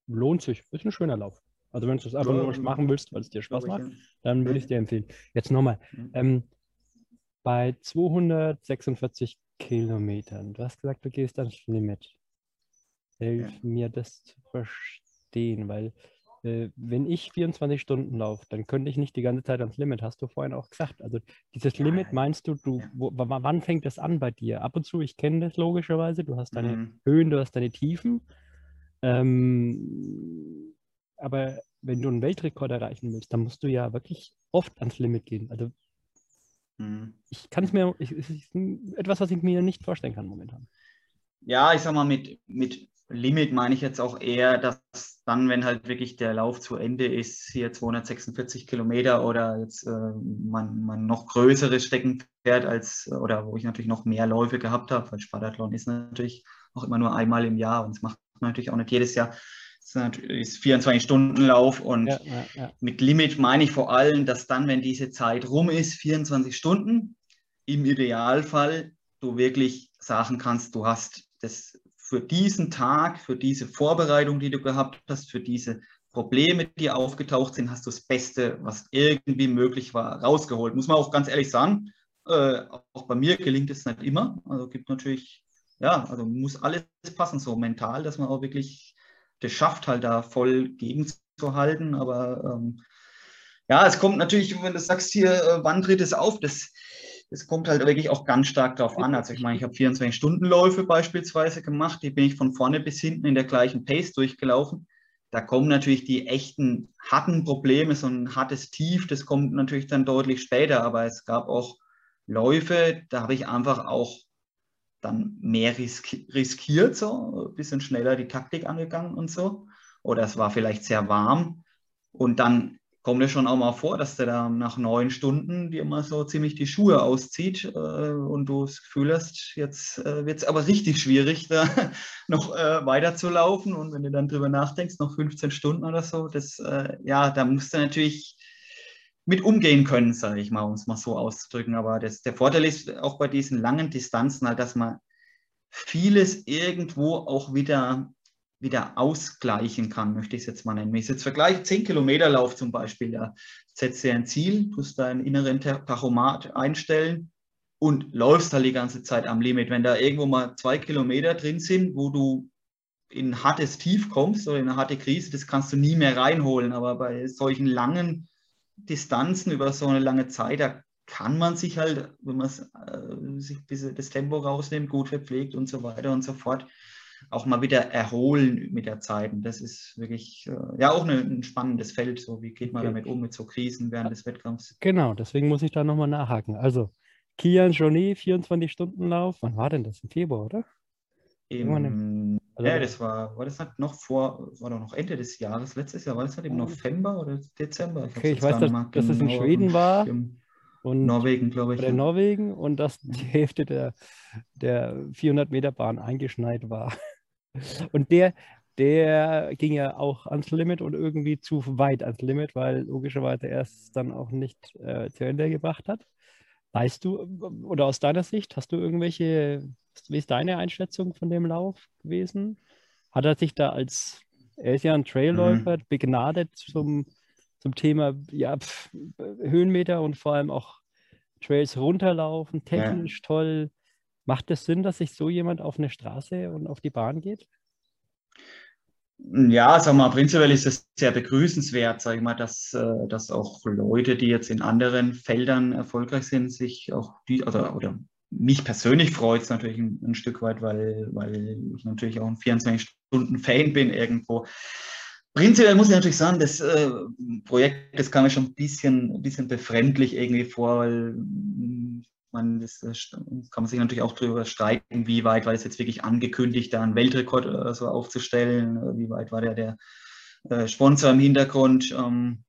lohnt sich. Ist ein schöner Lauf. Also wenn du das einfach nur machen willst, weil es dir Spaß macht, dann würde ich dir empfehlen. Jetzt nochmal. Ähm, bei 246 Kilometern, du hast gesagt, du gehst ans Limit. Hilf ja. mir das zu verstehen, weil äh, wenn ich 24 Stunden laufe, dann könnte ich nicht die ganze Zeit ans Limit, hast du vorhin auch gesagt. Also dieses ja, Limit meinst du, du wo, wann fängt das an bei dir? Ab und zu, ich kenne das logischerweise, du hast deine mhm. Höhen, du hast deine Tiefen ähm, aber wenn du einen Weltrekord erreichen willst, dann musst du ja wirklich oft ans Limit gehen. Also hm. ich kann es mir, es ist etwas, was ich mir nicht vorstellen kann momentan. Ja, ich sag mal, mit, mit Limit meine ich jetzt auch eher, dass dann, wenn halt wirklich der Lauf zu Ende ist, hier 246 Kilometer oder jetzt äh, man, man noch größere Strecken fährt als, oder wo ich natürlich noch mehr Läufe gehabt habe, weil Spartathlon ist natürlich auch immer nur einmal im Jahr und es macht natürlich auch nicht jedes Jahr. Es ist 24-Stunden-Lauf und ja, ja, ja. mit Limit meine ich vor allem, dass dann, wenn diese Zeit rum ist, 24 Stunden, im Idealfall du wirklich sagen kannst, du hast das für diesen Tag, für diese Vorbereitung, die du gehabt hast, für diese Probleme, die aufgetaucht sind, hast du das Beste, was irgendwie möglich war, rausgeholt. Muss man auch ganz ehrlich sagen, äh, auch bei mir gelingt es nicht immer. Also gibt natürlich, ja, also muss alles passen, so mental, dass man auch wirklich das schafft, halt da voll gegenzuhalten. Aber ähm, ja, es kommt natürlich, wenn du sagst hier, äh, wann tritt es auf, das, das kommt halt wirklich auch ganz stark darauf an. Also ich meine, ich habe 24-Stunden-Läufe beispielsweise gemacht, die bin ich von vorne bis hinten in der gleichen Pace durchgelaufen da kommen natürlich die echten harten Probleme, so ein hartes Tief, das kommt natürlich dann deutlich später, aber es gab auch Läufe, da habe ich einfach auch dann mehr riskiert, so ein bisschen schneller die Taktik angegangen und so. Oder es war vielleicht sehr warm. Und dann kommt es schon auch mal vor, dass der da nach neun Stunden dir mal so ziemlich die Schuhe auszieht äh, und du das Gefühl hast, jetzt äh, wird es aber richtig schwierig, da noch äh, weiterzulaufen. Und wenn du dann drüber nachdenkst, noch 15 Stunden oder so, das, äh, ja, da musst du natürlich mit umgehen können, sage ich mal, um es mal so auszudrücken. Aber das, der Vorteil ist auch bei diesen langen Distanzen halt, dass man vieles irgendwo auch wieder wieder ausgleichen kann, möchte ich es jetzt mal nennen. Wenn ich jetzt vergleiche, 10 Kilometer Lauf zum Beispiel, da setzt du ein Ziel, tust deinen inneren Tachomat einstellen und läufst halt die ganze Zeit am Limit. Wenn da irgendwo mal zwei Kilometer drin sind, wo du in ein hartes Tief kommst oder in eine harte Krise, das kannst du nie mehr reinholen. Aber bei solchen langen Distanzen über so eine lange Zeit, da kann man sich halt, wenn man äh, sich das Tempo rausnimmt, gut verpflegt und so weiter und so fort, auch mal wieder erholen mit der Zeit. Und das ist wirklich äh, ja auch eine, ein spannendes Feld. So, wie geht man okay. damit um mit so Krisen während des Wettkampfs? Genau, deswegen muss ich da nochmal nachhaken. Also, Kian Journey, 24-Stunden-Lauf. Wann war denn das? Im Februar, oder? Im, also, ja, das war, war das halt noch vor, war doch noch Ende des Jahres, letztes Jahr, war das halt im November oder Dezember? Ich okay, ich weiß, dass, dass es in Schweden war. Und Norwegen, glaube ich. Oder ja. Norwegen und dass die Hälfte der, der 400 Meter Bahn eingeschneit war. Und der, der ging ja auch ans Limit und irgendwie zu weit ans Limit, weil logischerweise er es dann auch nicht äh, zu Ende gebracht hat. Weißt du, oder aus deiner Sicht, hast du irgendwelche, wie ist deine Einschätzung von dem Lauf gewesen? Hat er sich da als, er ist ja ein Trailläufer, mhm. begnadet zum, zum Thema ja, pf, Höhenmeter und vor allem auch Trails runterlaufen, technisch ja. toll. Macht es Sinn, dass sich so jemand auf eine Straße und auf die Bahn geht? Ja, sag mal, prinzipiell ist es sehr begrüßenswert, sage ich mal, dass, äh, dass auch Leute, die jetzt in anderen Feldern erfolgreich sind, sich auch die, oder, oder mich persönlich freut es natürlich ein, ein, Stück weit, weil, weil ich natürlich auch ein 24-Stunden-Fan bin irgendwo. Prinzipiell muss ich natürlich sagen, das äh, Projekt, das kam mir schon ein bisschen, ein bisschen befremdlich irgendwie vor, weil man, das, kann man sich natürlich auch darüber streiten, wie weit war es jetzt wirklich angekündigt, da einen Weltrekord oder so aufzustellen, wie weit war der, der äh, Sponsor im Hintergrund ähm,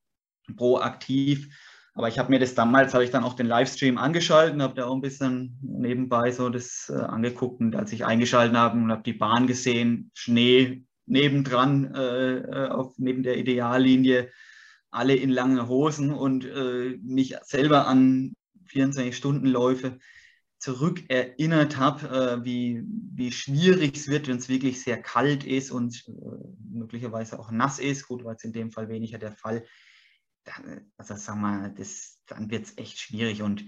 proaktiv. Aber ich habe mir das damals, habe ich dann auch den Livestream angeschaltet, habe da auch ein bisschen nebenbei so das äh, angeguckt und als ich eingeschaltet habe und habe die Bahn gesehen, Schnee nebendran, äh, äh auf, neben der Ideallinie, alle in langen Hosen und äh, mich selber an 24-Stunden-Läufe zurückerinnert habe, äh, wie, wie schwierig es wird, wenn es wirklich sehr kalt ist und äh, möglicherweise auch nass ist. Gut, war es in dem Fall weniger der Fall. Dann, also sagen wir, das, dann wird es echt schwierig und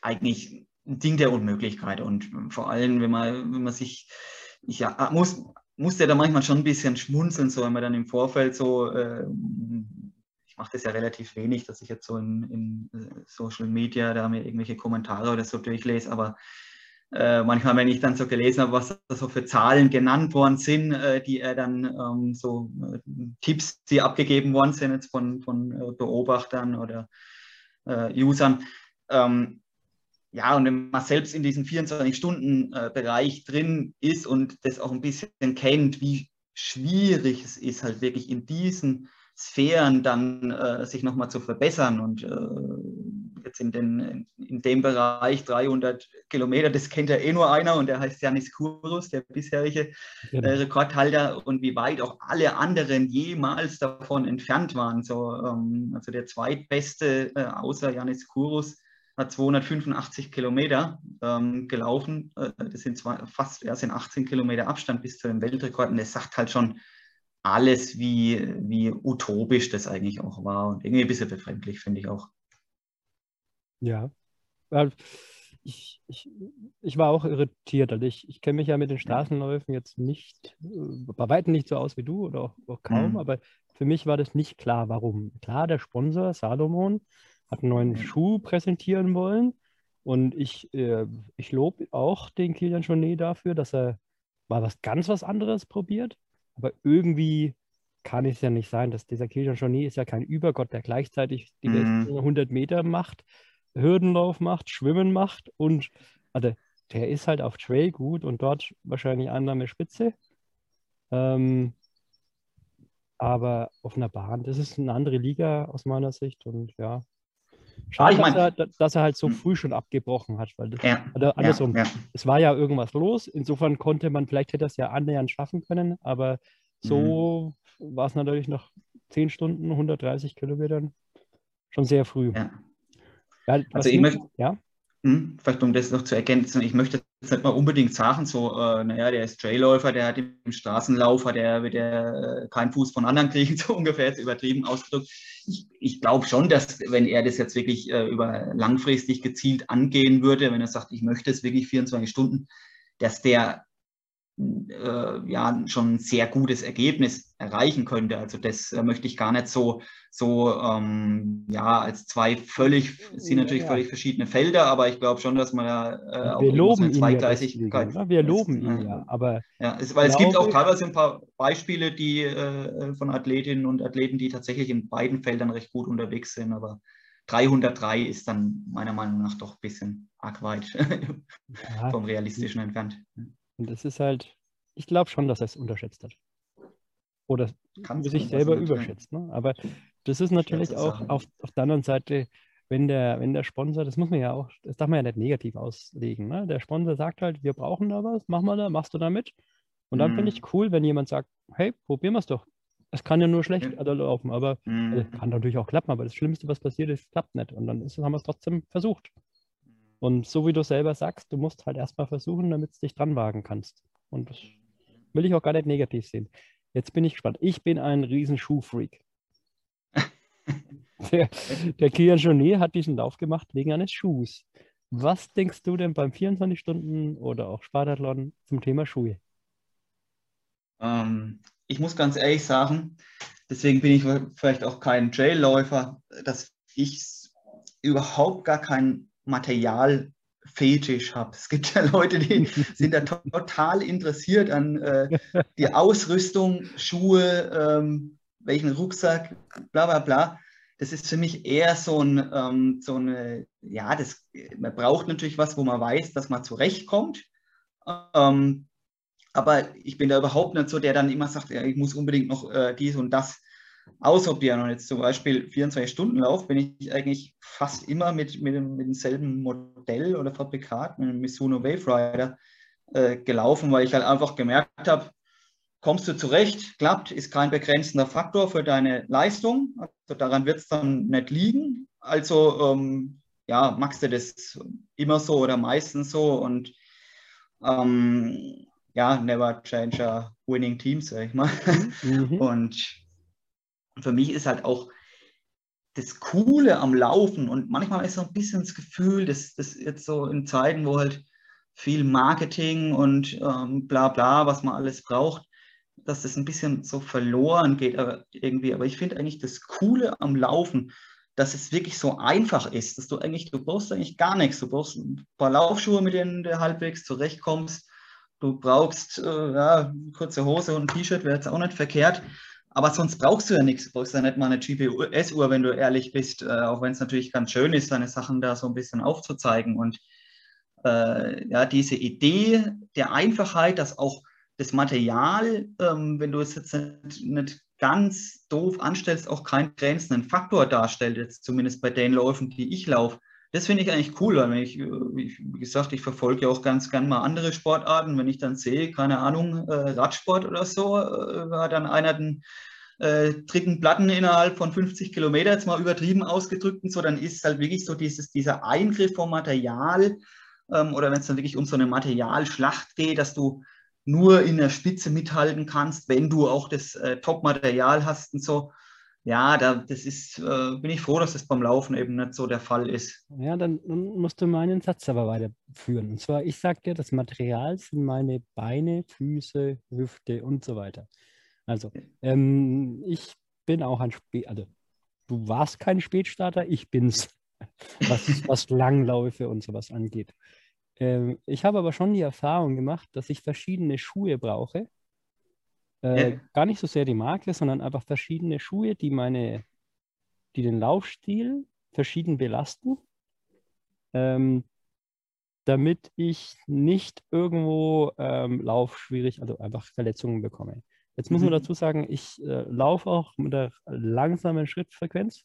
eigentlich ein Ding der Unmöglichkeit. Und vor allem, wenn man, wenn man sich, ich ja, muss, muss ja da manchmal schon ein bisschen schmunzeln, so wenn man dann im Vorfeld so äh, ich mache das ja relativ wenig, dass ich jetzt so in, in, äh, Social Media da mir irgendwelche Kommentare oder so durchlese, aber äh, manchmal, wenn ich dann so gelesen habe, was da so für Zahlen genannt worden sind, äh, die er dann ähm, so äh, Tipps, die abgegeben worden sind jetzt von, von äh, Beobachtern oder äh, Usern, ähm, ja, und wenn man selbst in diesem 24-Stunden-Bereich drin ist und das auch ein bisschen kennt, wie schwierig es ist, halt wirklich in diesen Sphären dann äh, sich nochmal zu verbessern. Und äh, jetzt in, den, in dem Bereich 300 Kilometer, das kennt ja eh nur einer und der heißt Janis Kurus, der bisherige genau. äh, Rekordhalter und wie weit auch alle anderen jemals davon entfernt waren. So, ähm, also der zweitbeste äh, außer Janis Kurus hat 285 Kilometer ähm, gelaufen. Äh, das sind zwar fast ja, sind 18 Kilometer Abstand bis zu dem Weltrekord. Und das sagt halt schon alles, wie, wie utopisch das eigentlich auch war. Und irgendwie ein bisschen befremdlich, finde ich auch. Ja. Ich, ich, ich war auch irritiert. Also ich, ich kenne mich ja mit den Straßenläufen jetzt nicht, äh, bei weitem nicht so aus wie du oder auch, auch kaum, mhm. aber für mich war das nicht klar, warum. Klar, der Sponsor Salomon hat einen neuen Schuh präsentieren wollen und ich, äh, ich lobe auch den Kilian Jornet dafür, dass er mal was ganz was anderes probiert, aber irgendwie kann es ja nicht sein, dass dieser Kilian Jornet ist ja kein Übergott, der gleichzeitig die mhm. 100 Meter macht Hürdenlauf macht, Schwimmen macht und also der ist halt auf Trail gut und dort wahrscheinlich Annahme Spitze. Ähm, aber auf einer Bahn, das ist eine andere Liga aus meiner Sicht und ja. Schade, ah, ich mein, dass, er, dass, er, halt so hm. früh schon abgebrochen hat, weil das, ja, also andersrum, ja, ja. es war ja irgendwas los. Insofern konnte man, vielleicht hätte es ja annähernd schaffen können, aber so mhm. war es natürlich nach 10 Stunden, 130 Kilometern schon sehr früh. Ja. Ja, also ich möchte, ja? Hm, vielleicht um das noch zu ergänzen, ich möchte jetzt nicht mal unbedingt sagen, so, äh, naja, der ist Trailläufer, der hat im Straßenlauf, hat er wird er äh, keinen Fuß von anderen kriegen, so ungefähr jetzt übertrieben ausgedrückt. Ich, ich glaube schon, dass wenn er das jetzt wirklich äh, über langfristig gezielt angehen würde, wenn er sagt, ich möchte es wirklich 24 Stunden, dass der äh, ja schon ein sehr gutes Ergebnis erreichen könnte. Also das äh, möchte ich gar nicht so, so ähm, ja, als zwei völlig, sind natürlich ja. völlig verschiedene Felder, aber ich glaube schon, dass man ja äh, auch wir loben eine Zweigleisigkeit. Ja, wir loben ihn ja, aber. Ja, es, weil es gibt auch teilweise ein paar Beispiele, die äh, von Athletinnen und Athleten, die tatsächlich in beiden Feldern recht gut unterwegs sind, aber 303 ist dann meiner Meinung nach doch ein bisschen arg weit vom Realistischen entfernt. Und das ist halt, ich glaube schon, dass er es unterschätzt hat. Oder Kannst sich selber überschätzt. Ne? Aber das ist natürlich auch auf, auf der anderen Seite, wenn der, wenn der Sponsor, das muss man ja auch, das darf man ja nicht negativ auslegen. Ne? Der Sponsor sagt halt, wir brauchen da was, mach mal da, machst du da mit? Und dann mm. finde mhm. ich cool, wenn jemand sagt, hey, probieren wir es doch. Es kann ja nur schlecht ja. laufen, aber mm. also, kann natürlich auch klappen, aber das Schlimmste, was passiert ist, klappt nicht. Und dann ist, haben wir es trotzdem versucht. Und so wie du selber sagst, du musst halt erstmal versuchen, damit du dich dran wagen kannst. Und das will ich auch gar nicht negativ sehen. Jetzt bin ich gespannt. Ich bin ein riesen Schuhfreak. der, der Kian Jonet hat diesen Lauf gemacht wegen eines Schuhs. Was denkst du denn beim 24 Stunden oder auch Spartathlon zum Thema Schuhe? Ähm, ich muss ganz ehrlich sagen, deswegen bin ich vielleicht auch kein Trailläufer, dass ich überhaupt gar Materialfetisch habe. Es gibt ja Leute, die sind da total interessiert an äh, die Ausrüstung, Schuhe, ähm, welchen Rucksack, bla bla bla. Das ist für mich eher so ein, ähm, so eine, ja, das, man braucht natürlich was, wo man weiß, dass man zurechtkommt. Ähm, aber ich bin da überhaupt nicht so, der dann immer sagt, ja, ich muss unbedingt noch äh, dies und das ausprobieren. Und jetzt zum Beispiel 24-Stunden-Lauf bin ich eigentlich fast immer mit, mit, mit demselben Modell oder Fabrikat, mit dem Mizuno Wave Rider, äh, gelaufen, weil ich halt einfach gemerkt habe, kommst du zurecht, klappt, ist kein begrenzender Faktor für deine Leistung. Also daran wird es dann nicht liegen. Also ähm, ja, magst du das immer so oder meistens so und ähm, ja, never change a winning team, sag ich mal. Mhm. Und für mich ist halt auch das Coole am Laufen und manchmal ist so ein bisschen das Gefühl, dass das jetzt so in Zeiten, wo halt viel Marketing und ähm, bla bla, was man alles braucht, dass das ein bisschen so verloren geht aber irgendwie. Aber ich finde eigentlich das Coole am Laufen, dass es wirklich so einfach ist, dass du eigentlich, du brauchst eigentlich gar nichts. Du brauchst ein paar Laufschuhe, mit denen du halbwegs zurechtkommst. Du brauchst äh, ja, kurze Hose und ein T-Shirt, wäre jetzt auch nicht verkehrt. Aber sonst brauchst du ja nichts. Du brauchst ja nicht mal eine GPS-Uhr, wenn du ehrlich bist, äh, auch wenn es natürlich ganz schön ist, deine Sachen da so ein bisschen aufzuzeigen. Und äh, ja, diese Idee der Einfachheit, dass auch das Material, ähm, wenn du es jetzt nicht, nicht, ganz doof anstellst, auch keinen grenzenden Faktor darstellt, jetzt zumindest bei den Läufen, die ich laufe. Das finde ich eigentlich cool, weil ich, äh, wie gesagt, ich verfolge ja auch ganz gern mal andere Sportarten. Wenn ich dann sehe, keine Ahnung, äh, Radsport oder so, äh, war dann einer den äh, dritten Platten innerhalb von 50 Kilometer, jetzt mal übertrieben ausgedrückt und so, dann ist halt wirklich so dieses, dieser Eingriff vom Material ähm, oder wenn es dann wirklich um so eine Materialschlacht geht, dass du nur in der Spitze mithalten kannst, wenn du auch das äh, Top-Material hast und so. Ja, da, das ist, äh, bin ich froh, dass das beim Laufen eben nicht so der Fall ist. Ja, dann, dann musst du meinen Satz aber weiterführen. Und zwar, ich sage dir, das Material sind meine Beine, Füße, Hüfte und so weiter. Also, ähm, ich bin auch ein Spät, also du warst kein Spätstarter, ich bin's, was, was Langläufe und sowas angeht. Ähm, ich habe aber schon die Erfahrung gemacht, dass ich verschiedene Schuhe brauche. Äh, ja. Gar nicht so sehr die Marke, sondern einfach verschiedene Schuhe, die meine, die den Laufstil verschieden belasten, ähm, damit ich nicht irgendwo ähm, laufschwierig, also einfach Verletzungen bekomme. Jetzt muss mhm. man dazu sagen, ich äh, laufe auch mit einer langsamen Schrittfrequenz,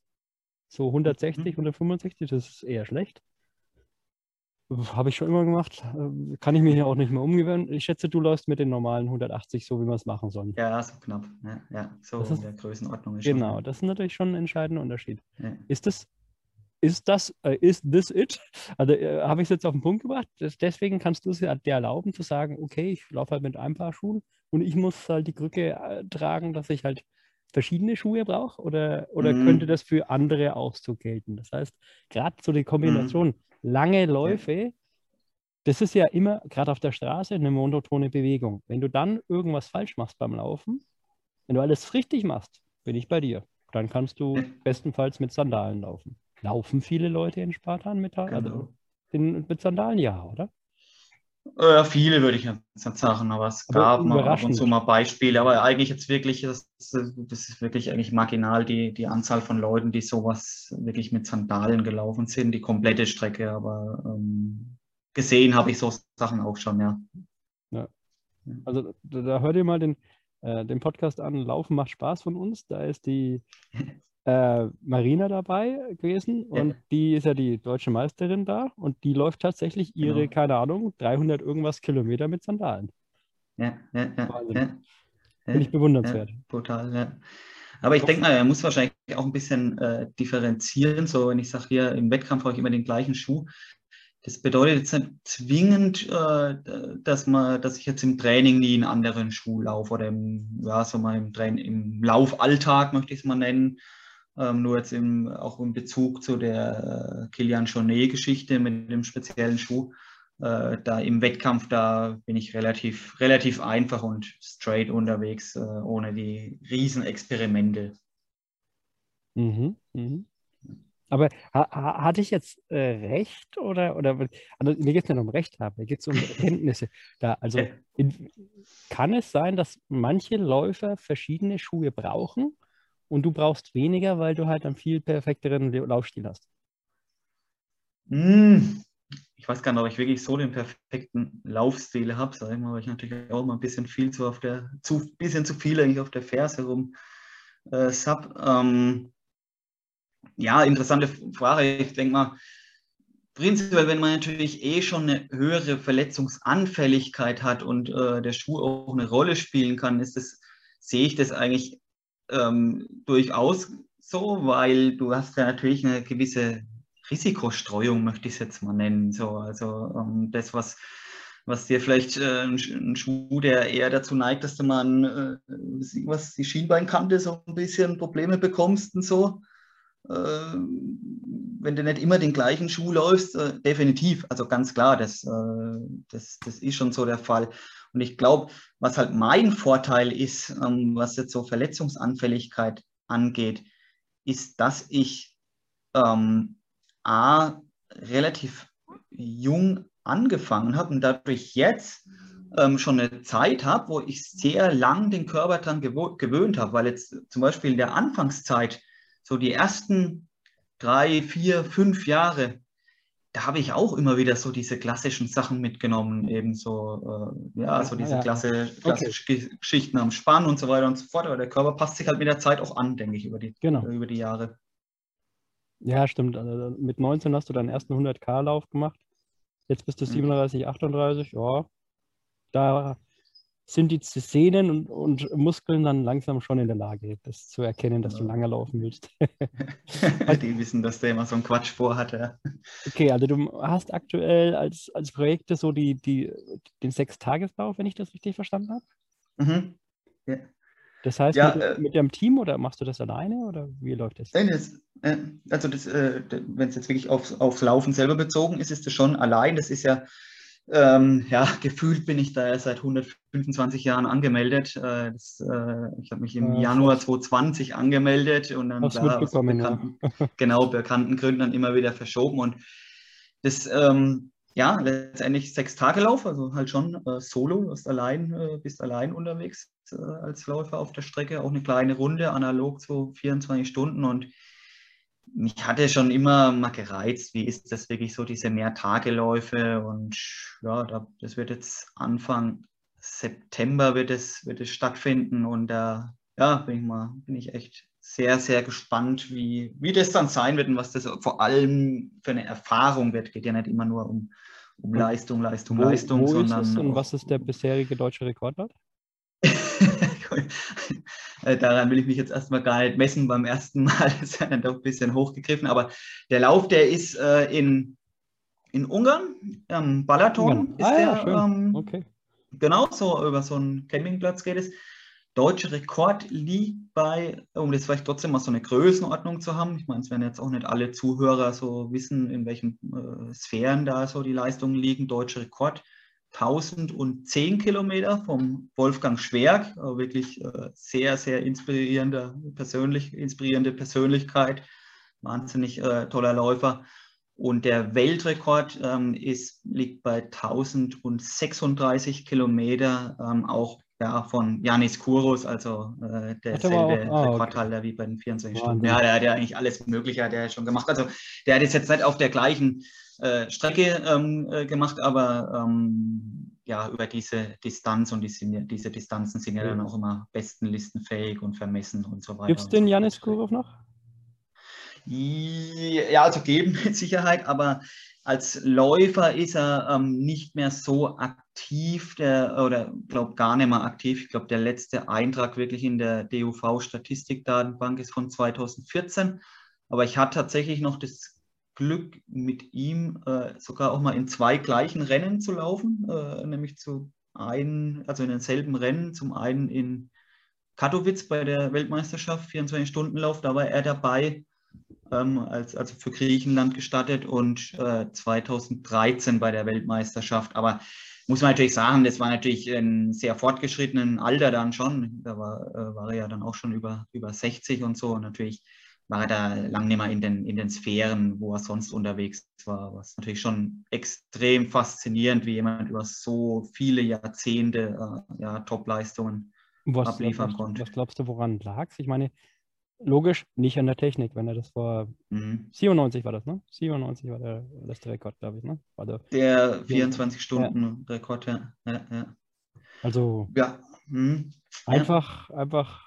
so 160, mhm. 165, das ist eher schlecht. Habe ich schon immer gemacht. Äh, kann ich mich ja auch nicht mehr umgewöhnen. Ich schätze, du läufst mit den normalen 180, so wie man es machen soll. Ja, so knapp. Ja, ja so das in der Größenordnung. Ist genau, schon. das ist natürlich schon ein entscheidender Unterschied. Ja. Ist das, ist das, äh, ist this it? Also äh, habe ich es jetzt auf den Punkt gebracht. Das, deswegen kannst du es dir erlauben zu sagen, okay, ich laufe halt mit ein paar Schuhen und ich muss halt die Krücke äh, tragen, dass ich halt verschiedene Schuhe brauche? Oder, oder mhm. könnte das für andere auch so gelten? Das heißt, gerade so die Kombination. Mhm lange Läufe, das ist ja immer, gerade auf der Straße, eine monotone Bewegung. Wenn du dann irgendwas falsch machst beim Laufen, wenn du alles richtig machst, bin ich bei dir. Dann kannst du bestenfalls mit Sandalen laufen. Laufen viele Leute in Spartan mit, genau. also in, mit Sandalen? Ja, oder? Äh, viele würde ich jetzt sagen, aber es aber gab mal ab und zu mal Beispiele. Aber eigentlich jetzt wirklich, das, das ist wirklich eigentlich marginal die, die Anzahl von Leuten, die sowas wirklich mit Sandalen gelaufen sind, die komplette Strecke. Aber ähm, gesehen habe ich so Sachen auch schon, ja. ja. Also da, da hört ihr mal den, äh, den Podcast an, Laufen macht Spaß von uns. Da ist die äh, Marina dabei gewesen und ja. die ist ja die deutsche Meisterin da und die läuft tatsächlich ihre, genau. keine Ahnung, 300 irgendwas Kilometer mit Sandalen. Ja, ja, ja. ja. Finde ich bewundernswert. Ja, total, ja. Aber ich denke mal, er muss wahrscheinlich auch ein bisschen äh, differenzieren. So, wenn ich sage, hier im Wettkampf habe ich immer den gleichen Schuh. Das bedeutet jetzt nicht zwingend, äh, dass, man, dass ich jetzt im Training nie einen anderen Schuh laufe oder im, ja, so mal im, Train im Laufalltag möchte ich es mal nennen. Ähm, nur jetzt im, auch in Bezug zu der äh, Kilian Jornet-Geschichte mit dem speziellen Schuh. Äh, da im Wettkampf, da bin ich relativ, relativ einfach und straight unterwegs, äh, ohne die Riesenexperimente. Mhm, mhm. Aber ha, ha, hatte ich jetzt äh, recht oder, oder also mir geht es nicht um Recht haben, mir geht es um Erkenntnisse. Da, also in, kann es sein, dass manche Läufer verschiedene Schuhe brauchen und du brauchst weniger, weil du halt einen viel perfekteren Laufstil hast. Hm, ich weiß gar nicht, ob ich wirklich so den perfekten Laufstil habe, sag ich mal, weil ich natürlich auch mal ein bisschen viel zu auf der, zu bisschen zu viel eigentlich auf der Ferse rum äh, sub. Ähm, ja, interessante Frage. Ich denke mal, prinzipiell, wenn man natürlich eh schon eine höhere Verletzungsanfälligkeit hat und äh, der Schuh auch eine Rolle spielen kann, ist das, sehe ich das eigentlich ähm, durchaus so, weil du hast ja natürlich eine gewisse Risikostreuung, möchte ich es jetzt mal nennen. So, also ähm, das, was, was dir vielleicht äh, ein, Schuh, der eher dazu neigt, dass du mal äh, was, die Schienbeinkante so ein bisschen Probleme bekommst und so. Äh, wenn du nicht immer den gleichen Schuh läufst, äh, definitiv, also ganz klar, das, äh, das, das ist schon so der Fall. Und ich glaube, was halt mein Vorteil ist, ähm, was jetzt so Verletzungsanfälligkeit angeht, ist, dass ich ähm, A, relativ jung angefangen habe und dadurch jetzt ähm, schon eine Zeit habe, wo ich sehr lang den Körper daran gewöhnt habe, weil jetzt zum Beispiel in der Anfangszeit, so die ersten drei, vier, fünf Jahre, da habe ich auch immer wieder so diese klassischen Sachen mitgenommen, eben so, äh, ja, so diese Klasse, klassischen okay. Geschichten am Spann und so weiter und so fort. Aber der Körper passt sich halt mit der Zeit auch an, denke ich, über die, genau. über die Jahre. Ja, stimmt. Also mit 19 hast du deinen ersten 100k-Lauf gemacht. Jetzt bist du 37, mhm. 38. Ja, da sind die Sehnen und, und Muskeln dann langsam schon in der Lage, das zu erkennen, dass du lange laufen willst. die wissen, dass der immer so einen Quatsch vorhatte. Okay, also du hast aktuell als, als Projekte so die, die, den Sechstageslauf, wenn ich das richtig verstanden habe? Mhm. Ja. Das heißt, Ja, mit, äh, mit deinem Team oder machst du das alleine oder wie läuft das? Das, äh, also das, äh, wenn es jetzt wirklich aufs, aufs Laufen selber bezogen ist, ist das schon allein. Das ist ja, ähm, ja, gefühlt bin ich da seit 125 Jahren angemeldet. Äh, das, äh, ich habe mich im Ja, Januar 2020 angemeldet und dann klar, aus mitbekommen, ja. bekannten, genau, bekannten Gründen dann immer wieder verschoben. Und das, ähm, ja, letztendlich sechs Tage Lauf, also halt schon äh, solo, du bist allein, äh, bist allein unterwegs äh, als Läufer auf der Strecke, auch eine kleine Runde, analog so 24 Stunden und mich hatte schon immer mal gereizt, wie ist das wirklich so, diese Mehrtageläufe und ja, da, das wird jetzt Anfang September wird es, wird es stattfinden und da ja, bin ich mal, bin ich echt sehr, sehr gespannt, wie, wie das dann sein wird und was das vor allem für eine Erfahrung wird. Geht ja nicht immer nur um, um Leistung, Leistung, Wo, Leistung, wo sondern und was ist der bisherige deutsche Rekord dort? Äh, Daran will ich mich jetzt erstmal gar nicht messen. Beim ersten Mal ist er dann doch ein bisschen hochgegriffen. Aber der Lauf, der ist äh, in, in Ungarn, am Balaton. Ist ah der, ja, schön. ähm, Okay. Genau, so über so einen Campingplatz geht es. Deutscher Rekord liegt bei, um das vielleicht trotzdem mal so eine Größenordnung zu haben. Ich meine, es werden jetzt auch nicht alle Zuhörer so wissen, in welchen äh, Sphären da so die Leistungen liegen. Deutscher Rekord 1010 Kilometer vom Wolfgang Schwerk, äh, wirklich äh, sehr, sehr inspirierender, persönlich, inspirierende Persönlichkeit, wahnsinnig äh, toller Läufer. Und der Weltrekord ähm, ist, liegt bei 1036 Kilometer, ähm, auch ja, von Janis Kouros, also äh, derselbe ah, okay. Rekordhalter wie bei den 24 Stunden. Wahnsinn. Ja, der hat ja eigentlich alles Mögliche hat er schon gemacht. Also der hat es jetzt nicht auf der gleichen äh, Strecke ähm, äh, gemacht, aber ähm, ja, über diese Distanz und die diese Distanzen sind ja dann auch immer bestenlistenfähig und vermessen und so weiter. Gibt es den Janis. Kurov noch? Ja, also geben mit Sicherheit, aber als Läufer ist er ähm, nicht mehr so aktiv, der, oder glaube gar nicht mehr aktiv. Ich glaube, der letzte Eintrag wirklich in der DUV-Statistikdatenbank ist von 2014. Aber ich hatte tatsächlich noch das Glück, mit ihm äh, sogar auch mal in zwei gleichen Rennen zu laufen, äh, nämlich zu einen, also in denselben Rennen, zum einen in Katowice bei der Weltmeisterschaft, 24-Stunden-Lauf, da war er dabei ähm, als, also für Griechenland gestattet und äh, 2013 bei der Weltmeisterschaft. Aber muss man natürlich sagen, das war natürlich ein sehr fortgeschrittenen Alter dann schon. Da war, äh, war er ja dann auch schon über, über 60 und so. Und natürlich war er da lang nicht mehr in den, in den Sphären, wo er sonst unterwegs war. Was natürlich schon extrem faszinierend, wie jemand über so viele Jahrzehnte äh, ja, Top-Leistungen abliefern konnte. was glaubst du, woran lag es? Ich meine, logisch nicht an der Technik, wenn er das vor Mhm. 97 war das, ne? 97 war der letzte Rekord, glaube ich, ne? Also, Der 24-Stunden-Rekord, ja. ja, ja. also ja. Mhm. Ja. einfach, einfach,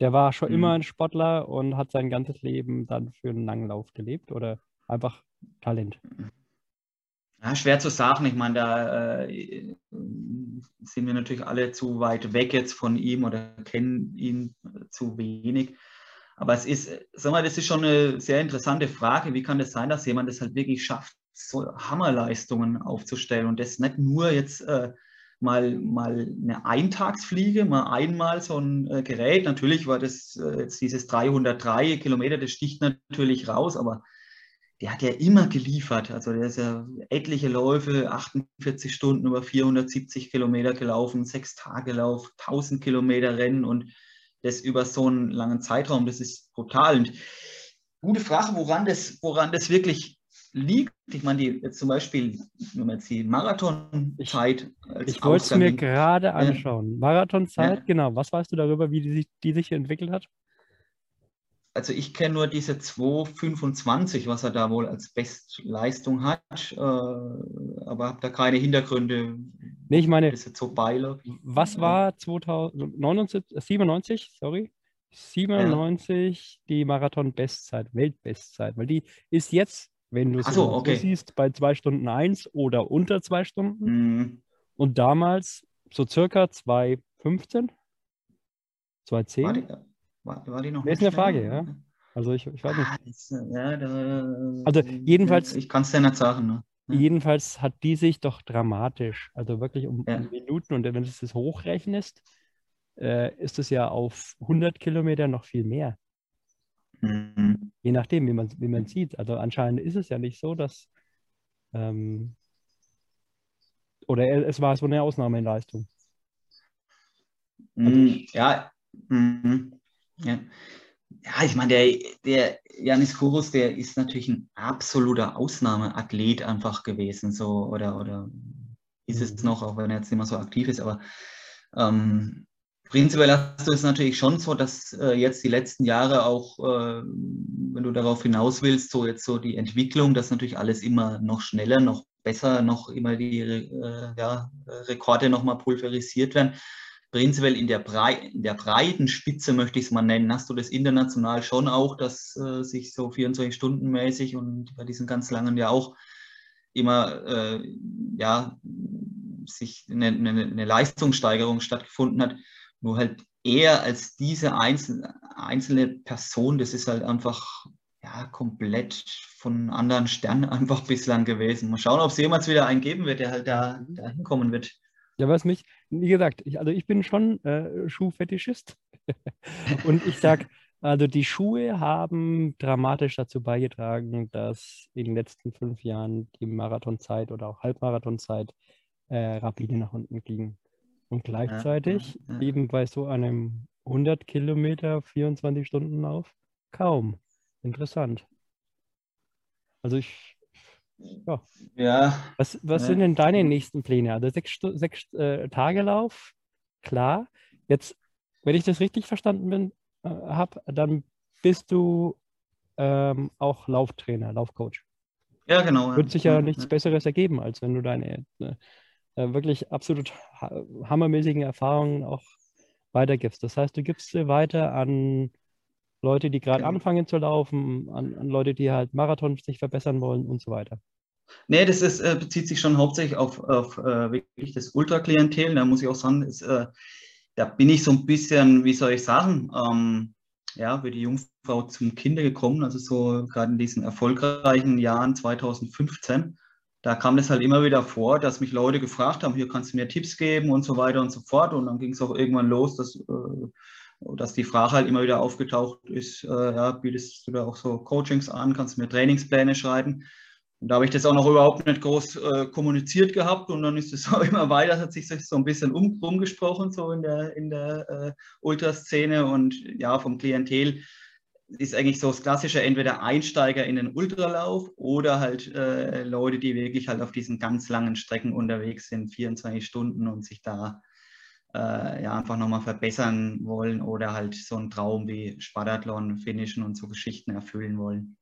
der war schon Mhm. immer ein Sportler und hat sein ganzes Leben dann für einen langen Lauf gelebt oder einfach Talent. Ja, schwer zu sagen. Ich meine, da äh, sind wir natürlich alle zu weit weg jetzt von ihm oder kennen ihn zu wenig. Aber es ist, sag mal, das ist schon eine sehr interessante Frage. Wie kann das sein, dass jemand es halt wirklich schafft, so Hammerleistungen aufzustellen und das nicht nur jetzt äh, mal, mal eine Eintagsfliege, mal einmal so ein äh, Gerät. Natürlich war das äh, jetzt dieses 303 Kilometer, das sticht natürlich raus, aber der hat ja immer geliefert. Also der ist ja etliche Läufe, 48 Stunden über 470 Kilometer gelaufen, sechs Tage Lauf, 1000 Kilometer Rennen und das über so einen langen Zeitraum. Das ist brutal. Und gute Frage, woran das, woran das wirklich liegt. Ich meine, die, jetzt zum Beispiel, wenn man jetzt die Marathonzeit als Ich wollte es mir gerade anschauen. Marathonzeit, Ja. genau. Was weißt du darüber, wie die sich, die sich entwickelt hat? also ich kenne nur diese 225, was er da wohl als Bestleistung hat, äh, aber habe da keine Hintergründe. Nee, ich meine, jetzt so beiläufig. was war 2079, äh, 97, sorry, 97 die Marathon-Bestzeit, Weltbestzeit, weil die ist jetzt, wenn du es so, so okay. siehst, bei 2 Stunden 1 oder unter 2 Stunden Mhm. und damals so circa 2,15? 2,10? War die, war, war die noch Das ist eine Frage, ja. Also ich, ich weiß nicht. Ah, das, ja, da, Also jedenfalls- Ich kann es dir nicht sagen. Ne? Ja. Jedenfalls hat die sich doch dramatisch, also wirklich um, Ja. um Minuten und wenn du das hochrechnest, äh, ist es ja auf 100 Kilometer noch viel mehr. Mhm. Je nachdem, wie man wie man sieht. Also anscheinend ist es ja nicht so, dass ähm, oder er- es war so eine Ausnahmeleistung. Mhm. Ja, mhm. ja. Ja, ich meine, der, der Janis Kouros, der ist natürlich ein absoluter Ausnahmeathlet einfach gewesen, so oder oder ist es Mhm. noch, auch wenn er jetzt nicht mehr so aktiv ist, aber ähm, prinzipiell hast du es natürlich schon so, dass äh, jetzt die letzten Jahre auch, äh, wenn du darauf hinaus willst, so jetzt so die Entwicklung, dass natürlich alles immer noch schneller, noch besser, noch immer die äh, ja, Rekorde nochmal pulverisiert werden. Prinzipiell in der, in der breiten Spitze möchte ich es mal nennen, hast du das international schon auch, dass äh, sich so 24 Stunden mäßig und bei diesen ganz langen ja auch immer äh, ja, sich eine, eine, eine Leistungssteigerung stattgefunden hat. Nur halt eher als diese einzelne, einzelne Person, das ist halt einfach ja, komplett von anderen Sternen einfach bislang gewesen. Mal schauen, ob es jemals wieder einen geben wird, der halt da, da hinkommen wird. Ja, was mich, wie gesagt, ich, also ich bin schon äh, Schuhfetischist. Und ich sag, also die Schuhe haben dramatisch dazu beigetragen, dass in den letzten fünf Jahren die Marathonzeit oder auch Halbmarathonzeit äh, rapide nach unten ging. Und gleichzeitig ja, ja. eben bei so einem 100 Kilometer 24 Stunden Lauf kaum. Interessant. Also ich, ja. Ja, Was, was Ja. sind denn deine nächsten Pläne? Also sechs, sechs äh, Tage Lauf, klar. Jetzt, wenn ich das richtig verstanden bin, äh, habe, dann bist du ähm, auch Lauftrainer, Laufcoach. ja, genau. Wird sich ja ja, nichts Besseres ergeben, als wenn du deine äh, äh, wirklich absolut ha hammermäßigen Erfahrungen auch weitergibst. Das heißt, du gibst sie weiter an Leute, die gerade Genau. anfangen zu laufen, an, an Leute, die halt Marathon sich verbessern wollen und so weiter. Nee, das ist, äh, bezieht sich schon hauptsächlich auf, auf äh, wirklich das Ultraklientel. Da muss ich auch sagen, ist, äh, da bin ich so ein bisschen, wie soll ich sagen, ähm, ja, wie die Jungfrau zum Kinde gekommen. Also so gerade in diesen erfolgreichen Jahren 2015, da kam das halt immer wieder vor, dass mich Leute gefragt haben, hier kannst du mir Tipps geben und so weiter und so fort. Und dann ging es auch irgendwann los, dass, äh, dass die Frage halt immer wieder aufgetaucht ist, äh, ja, bietest du da auch so Coachings an, kannst du mir Trainingspläne schreiben? Und da habe ich das auch noch überhaupt nicht groß äh, kommuniziert gehabt und dann ist es so immer weiter, hat sich so ein bisschen um, umgesprochen, so in der, in der äh, Ultraszene und ja, vom Klientel ist eigentlich so das klassische, entweder Einsteiger in den Ultralauf oder halt äh, Leute, die wirklich halt auf diesen ganz langen Strecken unterwegs sind, 24 Stunden und sich da äh, ja einfach nochmal verbessern wollen oder halt so einen Traum wie Spartathlon finishen und so Geschichten erfüllen wollen.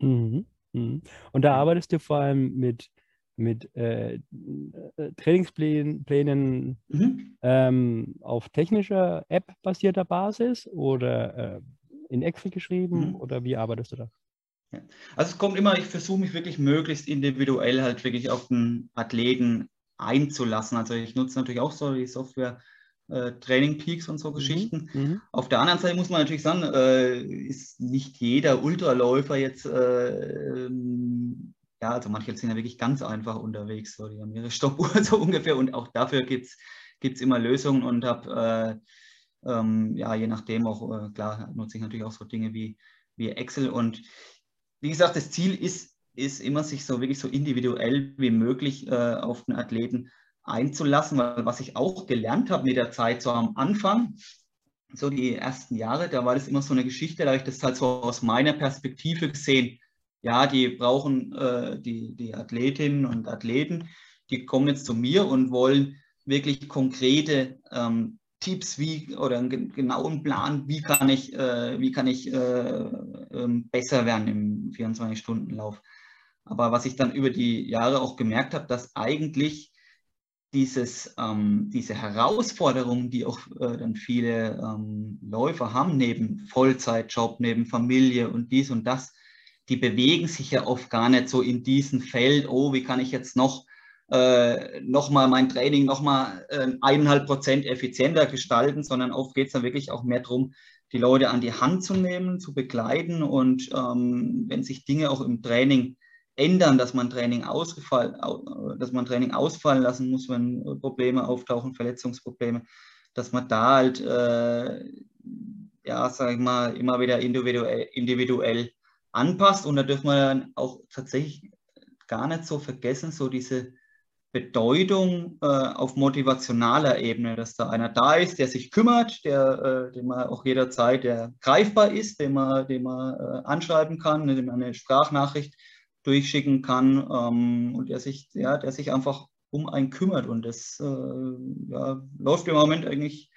Mhm. Mhm. Und da arbeitest du vor allem mit, mit äh, äh, Trainingsplänen Plänen, Mhm. ähm, auf technischer App-basierter Basis oder äh, in Excel geschrieben Mhm. oder wie arbeitest du da? Also es kommt immer, ich versuche mich wirklich möglichst individuell halt wirklich auf den Athleten einzulassen. Also ich nutze natürlich auch so die Software äh, Training Peaks und so Geschichten. Mhm. Auf der anderen Seite muss man natürlich sagen, äh, ist nicht jeder Ultraläufer jetzt, äh, ähm, ja, also manche sind ja wirklich ganz einfach unterwegs, so, die haben ihre Stoppuhr so ungefähr und auch dafür gibt es immer Lösungen und habe, äh, ähm, ja, je nachdem auch, äh, klar, nutze ich natürlich auch so Dinge wie, wie Excel und wie gesagt, das Ziel ist, ist immer, sich so wirklich so individuell wie möglich äh, auf den Athleten einzulassen, weil was ich auch gelernt habe mit der Zeit, so am Anfang, so die ersten Jahre, da war das immer so eine Geschichte, da habe ich das halt so aus meiner Perspektive gesehen. Ja, die brauchen äh, die, die Athletinnen und Athleten, die kommen jetzt zu mir und wollen wirklich konkrete ähm, Tipps wie oder einen genauen Plan, wie kann ich, äh, wie kann ich äh, ähm, besser werden im 24-Stunden-Lauf. Aber was ich dann über die Jahre auch gemerkt habe, dass eigentlich dieses, ähm, diese Herausforderungen, die auch äh, dann viele ähm, Läufer haben, neben Vollzeitjob, neben Familie und dies und das, die bewegen sich ja oft gar nicht so in diesem Feld, oh, wie kann ich jetzt noch äh, nochmal mein Training nochmal äh, eineinhalb Prozent effizienter gestalten, sondern oft geht es dann wirklich auch mehr darum, die Leute an die Hand zu nehmen, zu begleiten und ähm, wenn sich Dinge auch im Training ändern, dass man Training ausgefallen, dass man Training ausfallen lassen muss, wenn Probleme auftauchen, Verletzungsprobleme, dass man da halt, äh, ja, sag ich mal, immer wieder individuell, individuell anpasst und da dürfen wir dann auch tatsächlich gar nicht so vergessen, so diese Bedeutung äh, auf motivationaler Ebene, dass da einer da ist, der sich kümmert, der, äh, dem man auch jederzeit der greifbar ist, den man, den man äh, anschreiben kann, dem man eine Sprachnachricht durchschicken kann ähm, und der sich, ja, der sich einfach um einen kümmert. Und das äh, ja, läuft im Moment eigentlich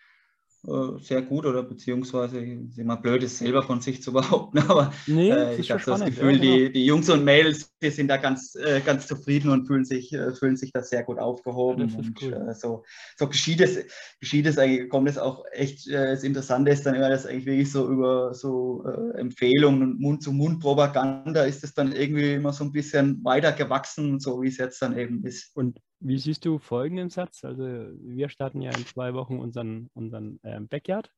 sehr gut oder beziehungsweise ist immer blöd, es selber von sich zu behaupten, aber nee, äh, ich habe das Gefühl, ja, genau. die, die Jungs und Mädels, die sind da ganz, äh, ganz zufrieden und fühlen sich, äh, fühlen sich da sehr gut aufgehoben. Ja, und cool. Äh, so, so geschieht es, geschieht es eigentlich, kommt es auch echt, äh, das Interessante ist dann immer, dass eigentlich wirklich so über so Empfehlungen und Mund-zu-Mund-Propaganda ist es dann irgendwie immer so ein bisschen weiter gewachsen, so wie es jetzt dann eben ist. Und wie siehst du folgenden Satz? Also wir starten ja in zwei Wochen unseren, unseren ähm, Backyard.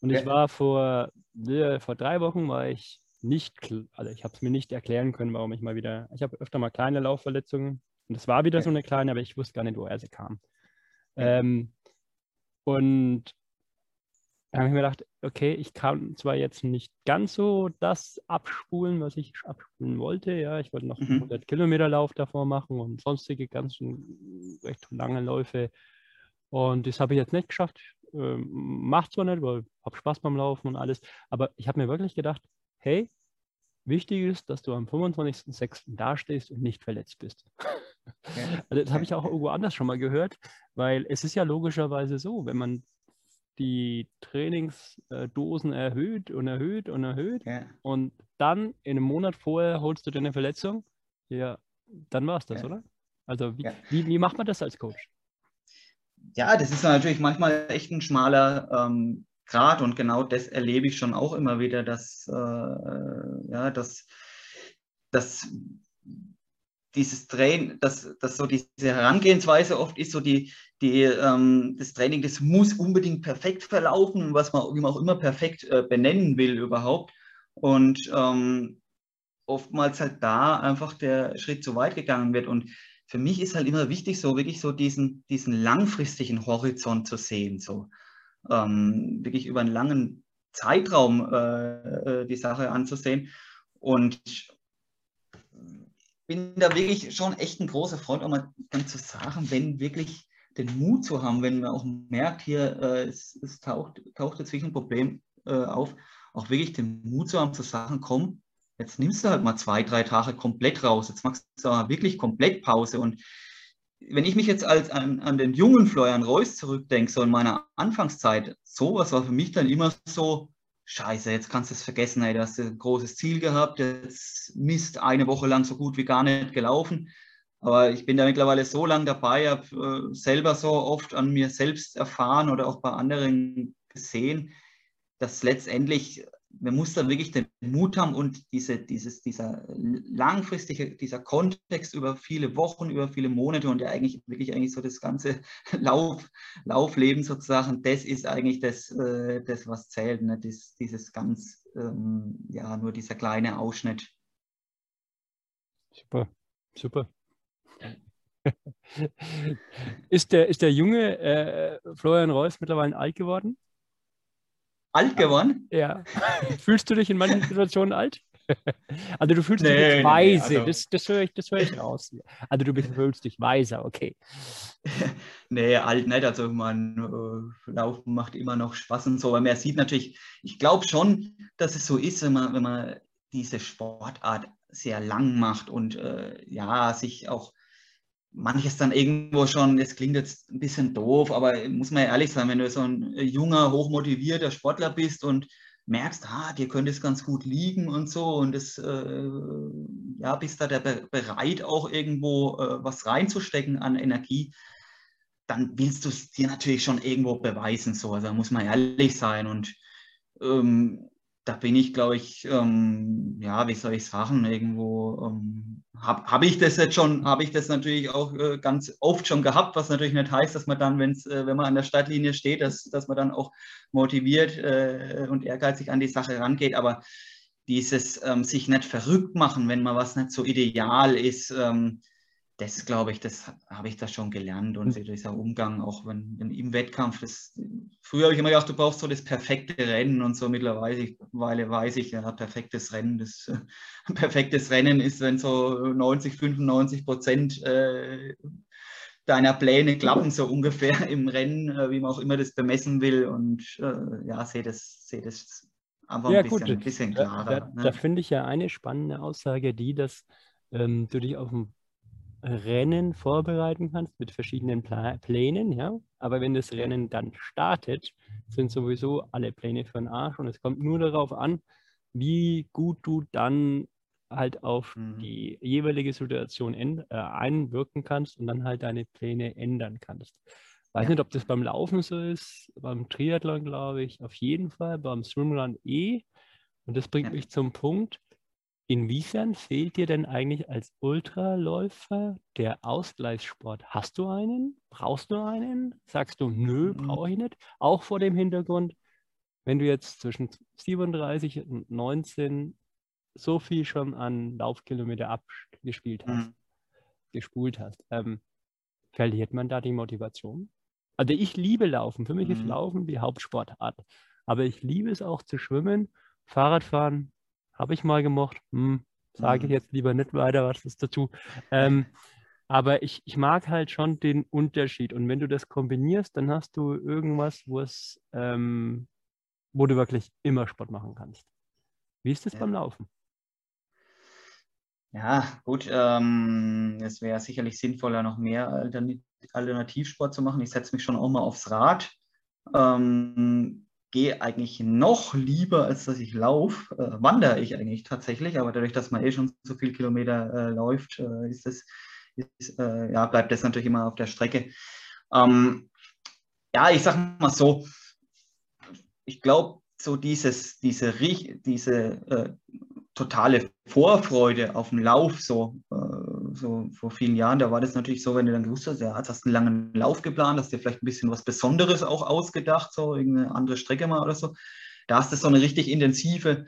Und ich war vor, äh, vor drei Wochen war ich nicht, also ich habe es mir nicht erklären können, warum ich mal wieder, ich habe öfter mal kleine Laufverletzungen und es war wieder so eine kleine, aber ich wusste gar nicht, woher sie kam. Ähm, und da habe ich mir gedacht, okay, ich kann zwar jetzt nicht ganz so das abspulen, was ich abspulen wollte. Ja, ich wollte noch mhm. 100 Kilometer Lauf davor machen und sonstige ganz recht lange Läufe. Und das habe ich jetzt nicht geschafft. Ähm, macht zwar nicht, weil ich habe Spaß beim Laufen und alles. Aber ich habe mir wirklich gedacht, hey, wichtig ist, dass du am 25.06. dastehst und nicht verletzt bist. Ja. Also das habe ich auch irgendwo anders schon mal gehört, weil es ist ja logischerweise so, wenn man die Trainingsdosen erhöht und erhöht und erhöht ja. und dann in einem Monat vorher holst du dir eine Verletzung, ja, dann war es das, ja. oder? Also wie, ja. wie, wie, macht man das als Coach? Ja, das ist natürlich manchmal echt ein schmaler ähm, Grad und genau das erlebe ich schon auch immer wieder, dass, äh, ja, dass, dass dieses Training, dass, dass so diese Herangehensweise oft ist, so die, die, ähm, das Training, das muss unbedingt perfekt verlaufen, was man, wie man auch immer perfekt äh, benennen will überhaupt. Und ähm, oftmals halt da einfach der Schritt zu weit gegangen wird. Und für mich ist halt immer wichtig, so wirklich so diesen, diesen langfristigen Horizont zu sehen, so ähm, wirklich über einen langen Zeitraum äh, äh die Sache anzusehen. Und bin da wirklich schon echt ein großer Freund, auch mal dann zu sagen, wenn wirklich den Mut zu haben, wenn man auch merkt, hier äh, es, es, taucht, taucht jetzt wirklich ein Problem äh, auf, auch wirklich den Mut zu haben, zu sagen, komm, jetzt nimmst du halt mal zwei, drei Tage komplett raus, jetzt machst du mal wirklich komplett Pause. Und wenn ich mich jetzt als an, an den jungen Florian Reus zurückdenke, so in meiner Anfangszeit, sowas war für mich dann immer so, Scheiße, jetzt kannst du es vergessen, ey, du hast ein großes Ziel gehabt, jetzt Mist, eine Woche lang so gut wie gar nicht gelaufen. Aber ich bin da mittlerweile so lange dabei, habe äh, selber so oft an mir selbst erfahren oder auch bei anderen gesehen, dass letztendlich, man muss da wirklich den Mut haben und diese, dieses, dieser langfristige, dieser Kontext über viele Wochen, über viele Monate und ja eigentlich wirklich eigentlich so das ganze Lauf, Laufleben sozusagen, das ist eigentlich das, äh, das was zählt, ne? das, dieses ganz, ähm, ja, nur dieser kleine Ausschnitt. Super, super. ist, der, ist der junge äh, Florian Reus mittlerweile alt geworden? Alt geworden? Ja. Fühlst du dich in manchen Situationen alt? Also du fühlst nee, dich weise, nee, also... das, das höre ich, das hör ich raus. Also du bist, fühlst dich weiser, okay. nee, alt nicht, also man äh, Laufen macht immer noch Spaß und so, aber man sieht natürlich, ich glaube schon, dass es so ist, wenn man, wenn man diese Sportart sehr lang macht und äh, ja, sich auch manches dann irgendwo schon, es klingt jetzt ein bisschen doof, aber muss man ja ehrlich sein, wenn du so ein junger, hochmotivierter Sportler bist und merkst, ah, dir könnte es ganz gut liegen und so und das, äh, ja, bist da der bereit auch irgendwo äh, was reinzustecken an Energie, dann willst du es dir natürlich schon irgendwo beweisen, so, also da muss man ehrlich sein und ähm, da bin ich, glaube ich, ähm, ja, wie soll ich sagen, irgendwo ähm, habe hab ich das jetzt schon, habe ich das natürlich auch äh, ganz oft schon gehabt, was natürlich nicht heißt, dass man dann, wenn's, äh, wenn man an der Stadtlinie steht, dass, dass man dann auch motiviert äh, und ehrgeizig an die Sache rangeht, aber dieses ähm, sich nicht verrückt machen, wenn man was nicht so ideal ist, ähm, das glaube ich, das habe ich da schon gelernt und mhm. dieser Umgang, auch wenn, wenn im Wettkampf, das, früher habe ich immer gedacht, du brauchst so das perfekte Rennen und so mittlerweile weiß ich, ja, perfektes Rennen, das perfektes Rennen ist, wenn so 90, 95 Prozent äh, deiner Pläne klappen, so ungefähr im Rennen, äh, wie man auch immer das bemessen will und äh, ja, sehe das, sehe das einfach ja, ein, bisschen, ein bisschen klarer. Da, da, ne? da finde ich ja eine spannende Aussage, die, dass ähm, du dich auf dem Rennen vorbereiten kannst mit verschiedenen Pla Plänen, ja. Aber wenn das Rennen dann startet, sind sowieso alle Pläne für den Arsch und es kommt nur darauf an, wie gut du dann halt auf mhm. die jeweilige Situation äh, einwirken kannst und dann halt deine Pläne ändern kannst. Weiß ja. nicht, ob das beim Laufen so ist, beim Triathlon glaube ich auf jeden Fall, beim Swimrun eh. Und das bringt ja. mich zum Punkt, Inwiefern fehlt dir denn eigentlich als Ultraläufer der Ausgleichssport? Hast du einen? Brauchst du einen? Sagst du, nö, mhm. brauche ich nicht? Auch vor dem Hintergrund, wenn du jetzt zwischen 37 und 19 so viel schon an Laufkilometer abgespielt hast, mhm. gespult hast, ähm, verliert man da die Motivation? Also ich liebe Laufen. Für mich mhm. ist Laufen die Hauptsportart. Aber ich liebe es auch zu schwimmen, Fahrradfahren, habe ich mal gemocht. Hm, Sage ich mhm. jetzt lieber nicht weiter was ist dazu. Ähm, aber ich, ich mag halt schon den Unterschied. Und wenn du das kombinierst, dann hast du irgendwas, wo es, ähm, wo du wirklich immer Sport machen kannst. Wie ist das ja. beim Laufen? Ja, gut. Ähm, es wäre sicherlich sinnvoller, noch mehr Alternativsport zu machen. Ich setze mich schon auch mal aufs Rad. Ähm, gehe eigentlich noch lieber, als dass ich laufe, äh, wandere ich eigentlich tatsächlich, aber dadurch, dass man eh schon so viele Kilometer äh, läuft, äh, ist das, ist, äh, ja, bleibt das natürlich immer auf der Strecke. Ähm, ja, ich sage mal so, ich glaube, so dieses, diese, diese äh, totale Vorfreude auf den Lauf, so, äh, so vor vielen Jahren, da war das natürlich so, wenn du dann gewusst hast, ja, hast einen langen Lauf geplant, hast dir vielleicht ein bisschen was Besonderes auch ausgedacht, so irgendeine andere Strecke mal oder so. Da hast du so eine richtig intensive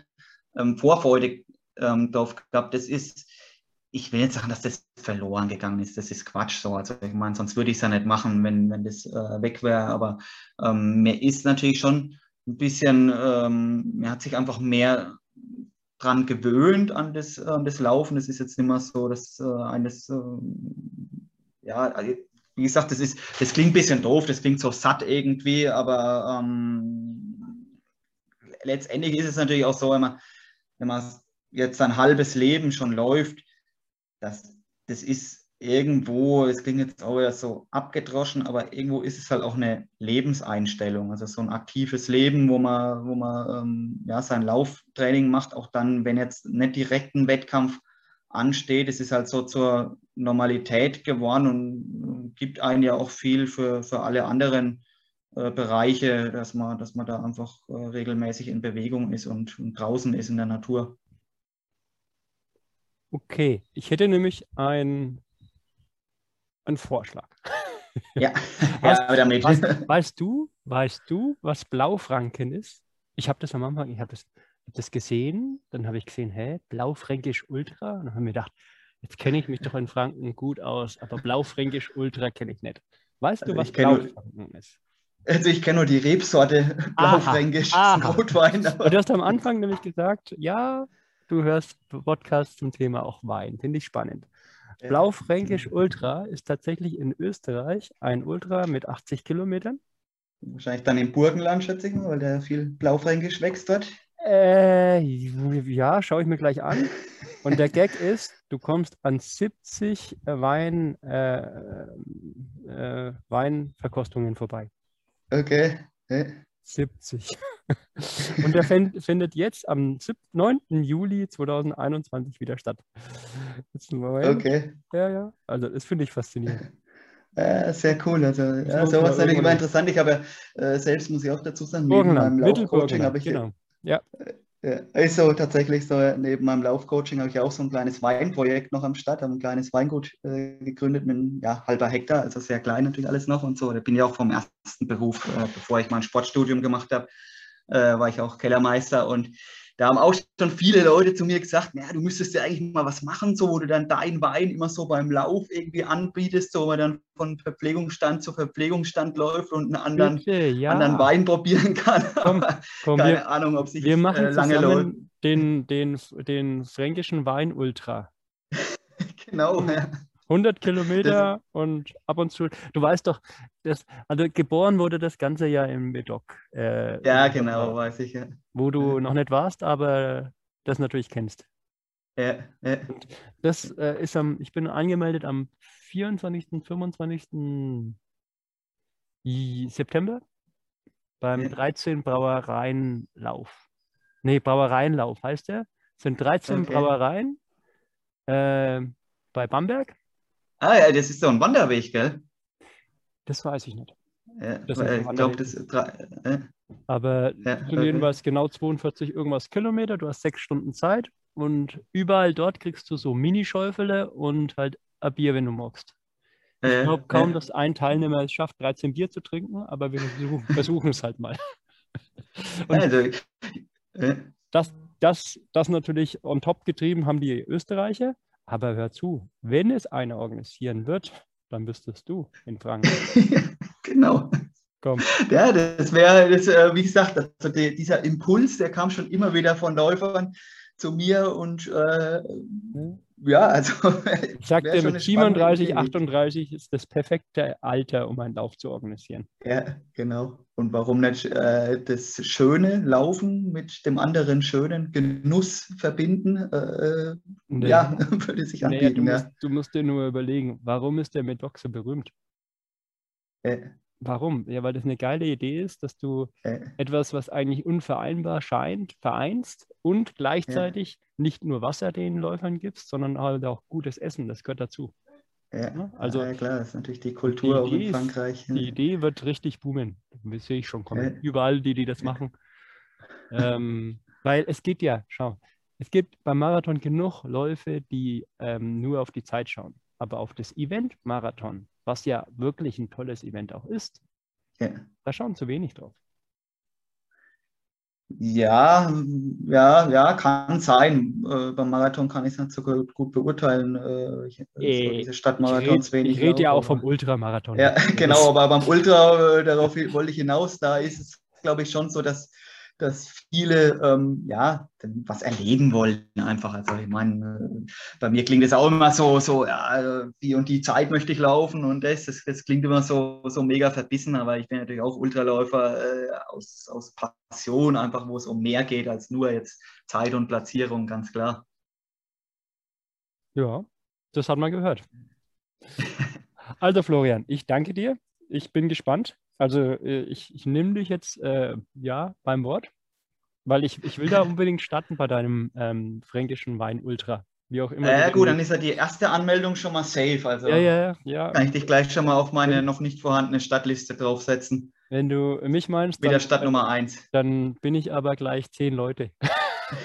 ähm, Vorfreude ähm, drauf gehabt. Das ist, ich will nicht sagen, dass das verloren gegangen ist. Das ist Quatsch so. Also ich meine, sonst würde ich es ja nicht machen, wenn, wenn das äh, weg wäre. Aber ähm, mir ist natürlich schon ein bisschen, ähm, mir hat sich einfach mehr dran gewöhnt an das, an das Laufen. Es ist jetzt nicht mehr so, dass äh, eines, äh, ja, also, wie gesagt, das, ist, das klingt ein bisschen doof, das klingt so satt irgendwie, aber ähm, letztendlich ist es natürlich auch so, wenn man, wenn man jetzt ein halbes Leben schon läuft, das, das ist irgendwo, es klingt jetzt auch ja so abgedroschen, aber irgendwo ist es halt auch eine Lebenseinstellung, also so ein aktives Leben, wo man, wo man ähm, ja, sein Lauftraining macht, auch dann, wenn jetzt nicht direkt ein Wettkampf ansteht, es ist halt so zur Normalität geworden und gibt einen ja auch viel für, für alle anderen äh, Bereiche, dass man, dass man da einfach äh, regelmäßig in Bewegung ist und, und draußen ist in der Natur. Okay, ich hätte nämlich ein ein Vorschlag. Ja, was, ja damit. Was, weißt du, weißt du, was Blaufranken ist? Ich habe das am Anfang, ich habe das, hab das gesehen, dann habe ich gesehen, hä, Blaufränkisch Ultra? Und dann habe ich mir gedacht, jetzt kenne ich mich doch in Franken gut aus, aber Blaufränkisch Ultra kenne ich nicht. Weißt also du, was Blaufranken ist? Also ich kenne nur die Rebsorte Blaufränkisch Rotwein. Du hast am Anfang nämlich gesagt, ja, du hörst Podcasts zum Thema auch Wein. Finde ich spannend. Blaufränkisch Ultra ist tatsächlich in Österreich ein Ultra mit 80 Kilometern. Wahrscheinlich dann im Burgenland, schätze ich mal, weil da viel Blaufränkisch wächst dort. Äh, ja, schaue ich mir gleich an. Und der Gag ist, du kommst an 70 Wein, äh, äh, Weinverkostungen vorbei. Okay. 70. Und der findet jetzt am 9. Juli 2021 wieder statt. Okay. Ja, ja. Also das finde ich faszinierend. Äh, sehr cool. Also ja, sowas natürlich immer interessant. Ich habe äh, selbst, muss ich auch dazu sagen, neben meinem Laufcoaching habe ich, genau. ja. Äh, ist so tatsächlich so, neben meinem Laufcoaching habe ich auch so ein kleines Weinprojekt noch am Start, habe ein kleines Weingut äh, gegründet mit ja, halber Hektar, also sehr klein natürlich alles noch und so. Da bin ich auch vom ersten Beruf, äh, bevor ich mein Sportstudium gemacht habe, äh, war ich auch Kellermeister und da haben auch schon viele Leute zu mir gesagt, ja, du müsstest ja eigentlich mal was machen, so wo du dann deinen Wein immer so beim Lauf irgendwie anbietest, so wo man dann von Verpflegungsstand zu Verpflegungsstand läuft und einen anderen, Bitte, ja. anderen Wein probieren kann. Komm, komm, Keine wir, Ahnung, ob sich wir das, machen äh, lange läuft. den, den, den fränkischen Wein Ultra. Genau, ja. 100 Kilometer und ab und zu. Du weißt doch, das, also geboren wurde das Ganze ja im Medoc. Äh, ja, genau, weiß ich. Ja. Wo du noch nicht warst, aber das natürlich kennst. Ja, ja. Das äh, ist am, ich bin angemeldet am 24., 25. I- September beim Ja. 13 Brauereienlauf. Nee, Brauereienlauf heißt der. Es sind 13 Okay. Brauereien äh, bei Bamberg. Ah ja, das ist so ein Wanderweg, gell? Das weiß ich nicht. Ja, ich glaube, das drei, äh, Aber Ja, okay. jedenfalls genau 42 irgendwas Kilometer. Du hast sechs Stunden Zeit und überall dort kriegst du so Mini-Schäufele und halt ein Bier, wenn du magst. Ich äh, glaube kaum, äh, dass ein Teilnehmer es schafft, 13 Bier zu trinken, aber wir versuchen, versuchen es halt mal. Und also, äh, das, das, das natürlich on top getrieben haben die Österreicher. Aber hör zu, wenn es einer organisieren wird, dann bist es du in Franken. genau. Komm. Ja, das wäre, das, äh, wie gesagt, also der, dieser Impuls, der kam schon immer wieder von Läufern zu mir und äh, ja, also. Ich sag wär dir, schon mit eine spannende 37, Idee. 38 ist das perfekte Alter, um einen Lauf zu organisieren. Ja, genau. Und warum nicht äh, das schöne Laufen mit dem anderen schönen Genuss verbinden? Äh, Nee. ja, würde sich Naja, du, anbieten. musst, ja. du musst dir nur überlegen, warum ist der Medoc so berühmt? Äh, Warum? Ja, weil das eine geile Idee ist, dass du äh, etwas, was eigentlich unvereinbar scheint, vereinst und gleichzeitig nicht nur Wasser den Läufern gibst, sondern halt auch gutes Essen. Das gehört dazu. ja. Ja, also ja, klar, das ist natürlich die Kultur auch Idee in ist- Frankreich. Die Idee wird richtig boomen. Das sehe ich schon kommen. Ja. Überall, die, die das machen. ähm, weil es geht ja, schau, es gibt beim Marathon genug Läufe, die ähm, nur auf die Zeit schauen. Aber auf das Event Marathon, was ja wirklich ein tolles Event auch ist, Ja. da schauen zu wenig drauf. Ja, ja, ja, kann sein. Äh, beim Marathon kann ich es nicht so gut, gut beurteilen. Äh, ich, so diese Ich Stadtmarathons rede wenig. red ja laufe, auch vom Ultramarathon. Ja, genau, aber beim Ultra, äh, darauf wollte ich hinaus, da ist es, glaube ich, schon so, dass, dass viele ähm, ja, was erleben wollen einfach. Also ich meine, äh, bei mir klingt es auch immer so, so ja, äh, die und die Zeit möchte ich laufen und das, das, das klingt immer so, so mega verbissen, aber ich bin natürlich auch Ultraläufer äh, aus, aus Passion, einfach wo es um mehr geht als nur jetzt Zeit und Platzierung, ganz klar. Ja, das hat man gehört. Also Florian, ich danke dir. Ich bin gespannt. Also äh, ich, ich nehme dich jetzt äh, ja beim Wort, weil ich, ich will da unbedingt starten bei deinem ähm, fränkischen Wein Ultra. Wie auch immer. Ja, gut, dann ist ja die erste Anmeldung schon mal safe. Also ja, ja, ja, kann ich dich gleich schon mal auf meine noch nicht vorhandene Stadtliste draufsetzen. Wenn du mich meinst, Wieder dann, Stadt Nummer 1. dann bin ich aber gleich zehn Leute.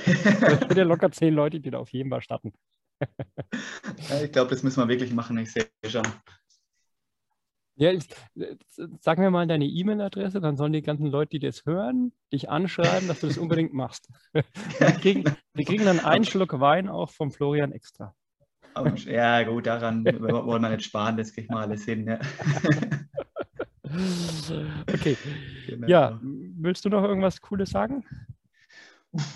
Ich bin ja locker zehn Leute, die da auf jeden Fall starten. Ja, ich glaube, das müssen wir wirklich machen. Ich sehe schon. Ja, ich, äh, sag mir mal deine E-Mail-Adresse, dann sollen die ganzen Leute, die das hören, dich anschreiben, dass du das unbedingt machst. Wir kriegen, wir kriegen dann einen Schluck Wein auch vom Florian extra. Aber, ja, gut, daran wollen wir nicht sparen. Das kriegen wir alles hin. Ja, Okay, Genau. ja, willst du noch irgendwas Cooles sagen?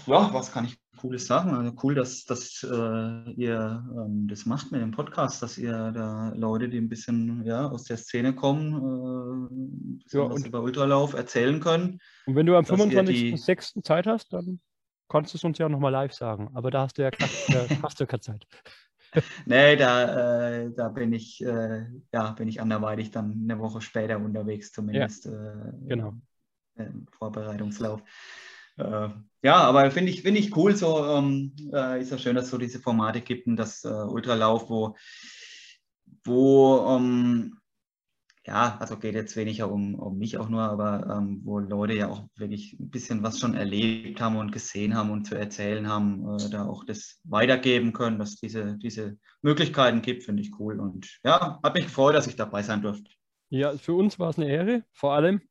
ja, was kann ich Cooles sagen? Also cool, dass, dass äh, ihr ähm, das macht mit dem Podcast, dass ihr da Leute, die ein bisschen ja, aus der Szene kommen, äh, Ja, was und- über Ultralauf erzählen können. Und wenn du am Dass ihr die- 25.06. Zeit hast, dann kannst du es uns ja nochmal live sagen. Aber da hast du ja, äh, hast du keine Zeit. Nee, da, äh, da bin ich, äh, ja, bin ich anderweitig dann eine Woche später unterwegs, zumindest äh, Genau. im Vorbereitungslauf. Äh, ja, aber finde ich, finde ich cool, so ähm, äh, ist ja schön, dass es so diese Formate gibt und das äh, Ultralauf, wo, wo ähm, ja, also geht jetzt weniger um, um mich auch nur, aber ähm, wo Leute ja auch wirklich ein bisschen was schon erlebt haben und gesehen haben und zu erzählen haben, äh, da auch das weitergeben können, dass diese, diese Möglichkeiten gibt, finde ich cool. Und ja, hat mich gefreut, dass ich dabei sein durfte. Ja, für uns war es eine Ehre, vor allem.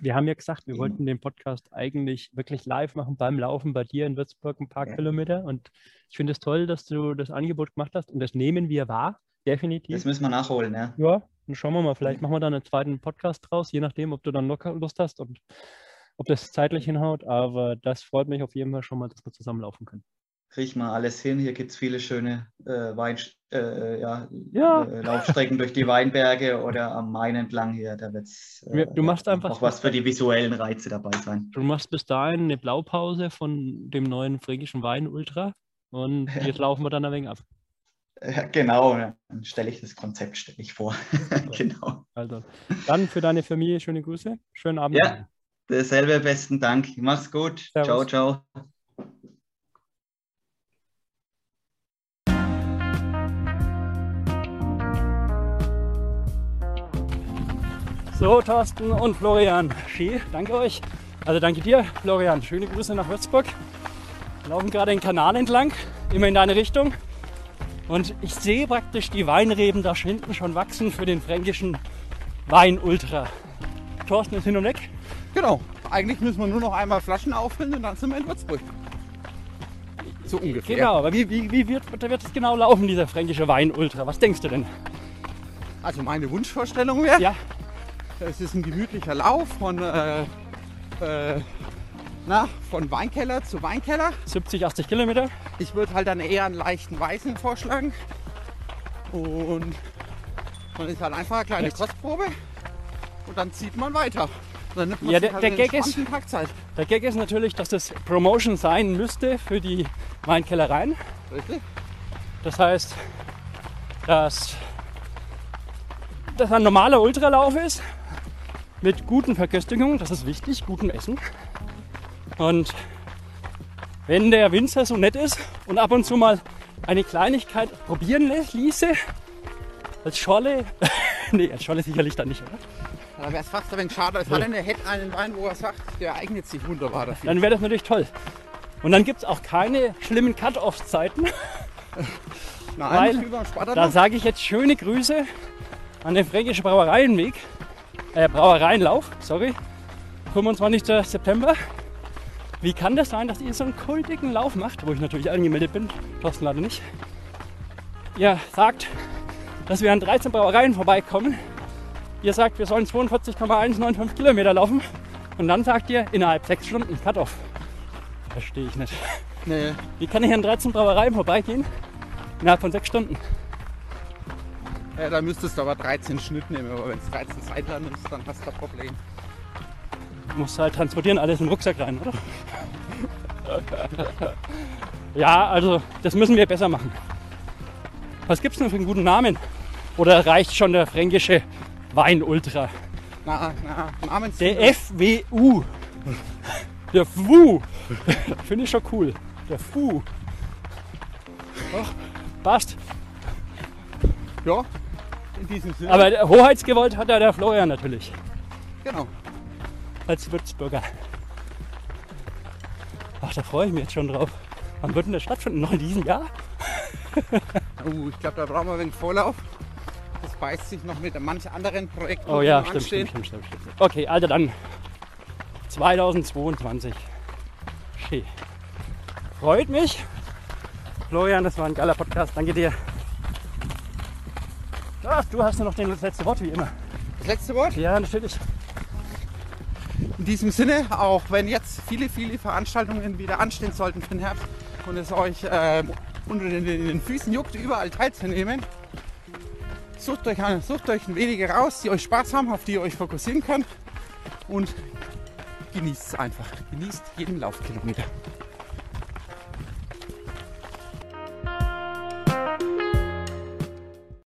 Wir haben ja gesagt, wir Mhm. wollten den Podcast eigentlich wirklich live machen beim Laufen bei dir in Würzburg ein paar Ja. Kilometer. Und ich finde es toll, dass du das Angebot gemacht hast und das nehmen wir wahr, definitiv. Das müssen wir nachholen, ja. Ja, dann schauen wir mal. Vielleicht machen wir da einen zweiten Podcast draus, je nachdem, ob du dann locker Lust hast und ob das zeitlich hinhaut. Aber das freut mich auf jeden Fall schon mal, dass wir zusammenlaufen können. Kriege ich mal alles hin. Hier gibt es viele schöne äh, Wein, äh, ja, Ja. Äh, Laufstrecken durch die Weinberge oder am Main entlang hier. Da wird es du machst einfach- auch was für die visuellen Reize dabei sein. Du machst bis dahin eine Blaupause von dem neuen fränkischen Wein Ultra und jetzt laufen wir dann ein wenig ab. Ja, genau, dann stelle ich das Konzept stelle ich vor. genau. Also, dann für deine Familie schöne Grüße. Schönen Abend. Ja. Dasselbe, besten Dank. Mach's gut. Servus. Ciao, ciao. So, Thorsten und Florian. Ski, danke euch. Also danke dir, Florian. Schöne Grüße nach Würzburg. Wir laufen gerade den Kanal entlang, immer in deine Richtung. Und ich sehe praktisch die Weinreben da hinten schon wachsen für den fränkischen Wein Ultra. Thorsten ist hin und weg. Genau. Eigentlich müssen wir nur noch einmal Flaschen auffüllen und dann sind wir in Würzburg. So ungefähr. Genau, aber wie, wie, wie wird, wird es genau laufen, dieser fränkische Wein Ultra? Was denkst du denn? Also meine Wunschvorstellung wäre, Ja, es ist ein gemütlicher Lauf von, äh, äh, na, von Weinkeller zu Weinkeller. 70, 80 Kilometer. Ich würde halt dann eher einen leichten Weißen vorschlagen. Und dann ist halt einfach eine kleine Rechts. Kostprobe. Und dann zieht man weiter. Dann nimmt man Ja, der- halt der Gag ist-. Der Gag ist natürlich, dass das Promotion sein müsste für die Weinkellereien. Richtig? Das heißt, dass das ein normaler Ultralauf ist mit guten Verköstigungen, das ist wichtig, gutem Essen. Und wenn der Winzer so nett ist und ab und zu mal eine Kleinigkeit probieren ließe, als Scholle, nee, als Scholle sicherlich dann nicht, oder? Da wäre es fast ein wenig schade. Es hat denn, er hätte einen Wein, wo er sagt, der eignet sich wunderbar dafür. Dann wäre das natürlich toll. Und dann gibt es auch keine schlimmen Cut-Off-Zeiten. Nein, weil- Da sage ich jetzt schöne Grüße an den Fränkischen Brauereienweg, äh, Brauereienlauf, sorry, 25. September. Wie kann das sein, dass ihr so einen kultigen Lauf macht, wo ich natürlich angemeldet bin, Thorsten leider nicht. Ihr sagt, dass wir an 13 Brauereien vorbeikommen. Ihr sagt, wir sollen 42,195 Kilometer laufen. Und dann sagt ihr, innerhalb sechs Stunden Cut-Off. Verstehe ich nicht. Nee, Wie kann ich an 13 Brauereien vorbeigehen? Innerhalb von sechs Stunden. Äh, da müsstest du aber 13 Schnitt nehmen. Aber wenn es 13 Seitler nimmst, dann hast du ein Problem. Du musst halt transportieren, alles in den Rucksack rein, oder? ja, also das müssen wir besser machen. Was gibt's denn für einen guten Namen? Oder reicht schon der fränkische Wein Ultra? Na, na, Namens Der FWU. Der FWU. Finde ich schon cool. Der FWU. Doch, passt. Ja, in diesem Sinne. Aber der Hoheitsgewollt hat ja der Florian natürlich. genau. als Würzburger. Ach, da freue ich mich jetzt schon drauf. Wann wird denn das stattfinden? Noch in diesem Jahr? Uh, ich glaube, da brauchen wir ein wenig Vorlauf. Das beißt sich noch mit manch anderen Projekten. Oh ja, stimmt, stimmt, stimmt, stimmt, stimmt. Okay, also dann 2022. Schön. Freut mich. Florian, das war ein geiler Podcast. Danke dir. Ach, du hast ja noch den- das letzte Wort, wie immer. Das letzte Wort. Ja, natürlich. In diesem Sinne, auch wenn jetzt viele, viele Veranstaltungen wieder anstehen sollten für den Herbst und es euch ähm, unter den, den Füßen juckt, überall teilzunehmen, sucht euch, eine, sucht euch wenige raus, die euch Spaß haben, auf die ihr euch fokussieren könnt und genießt es einfach. Genießt jeden Laufkilometer.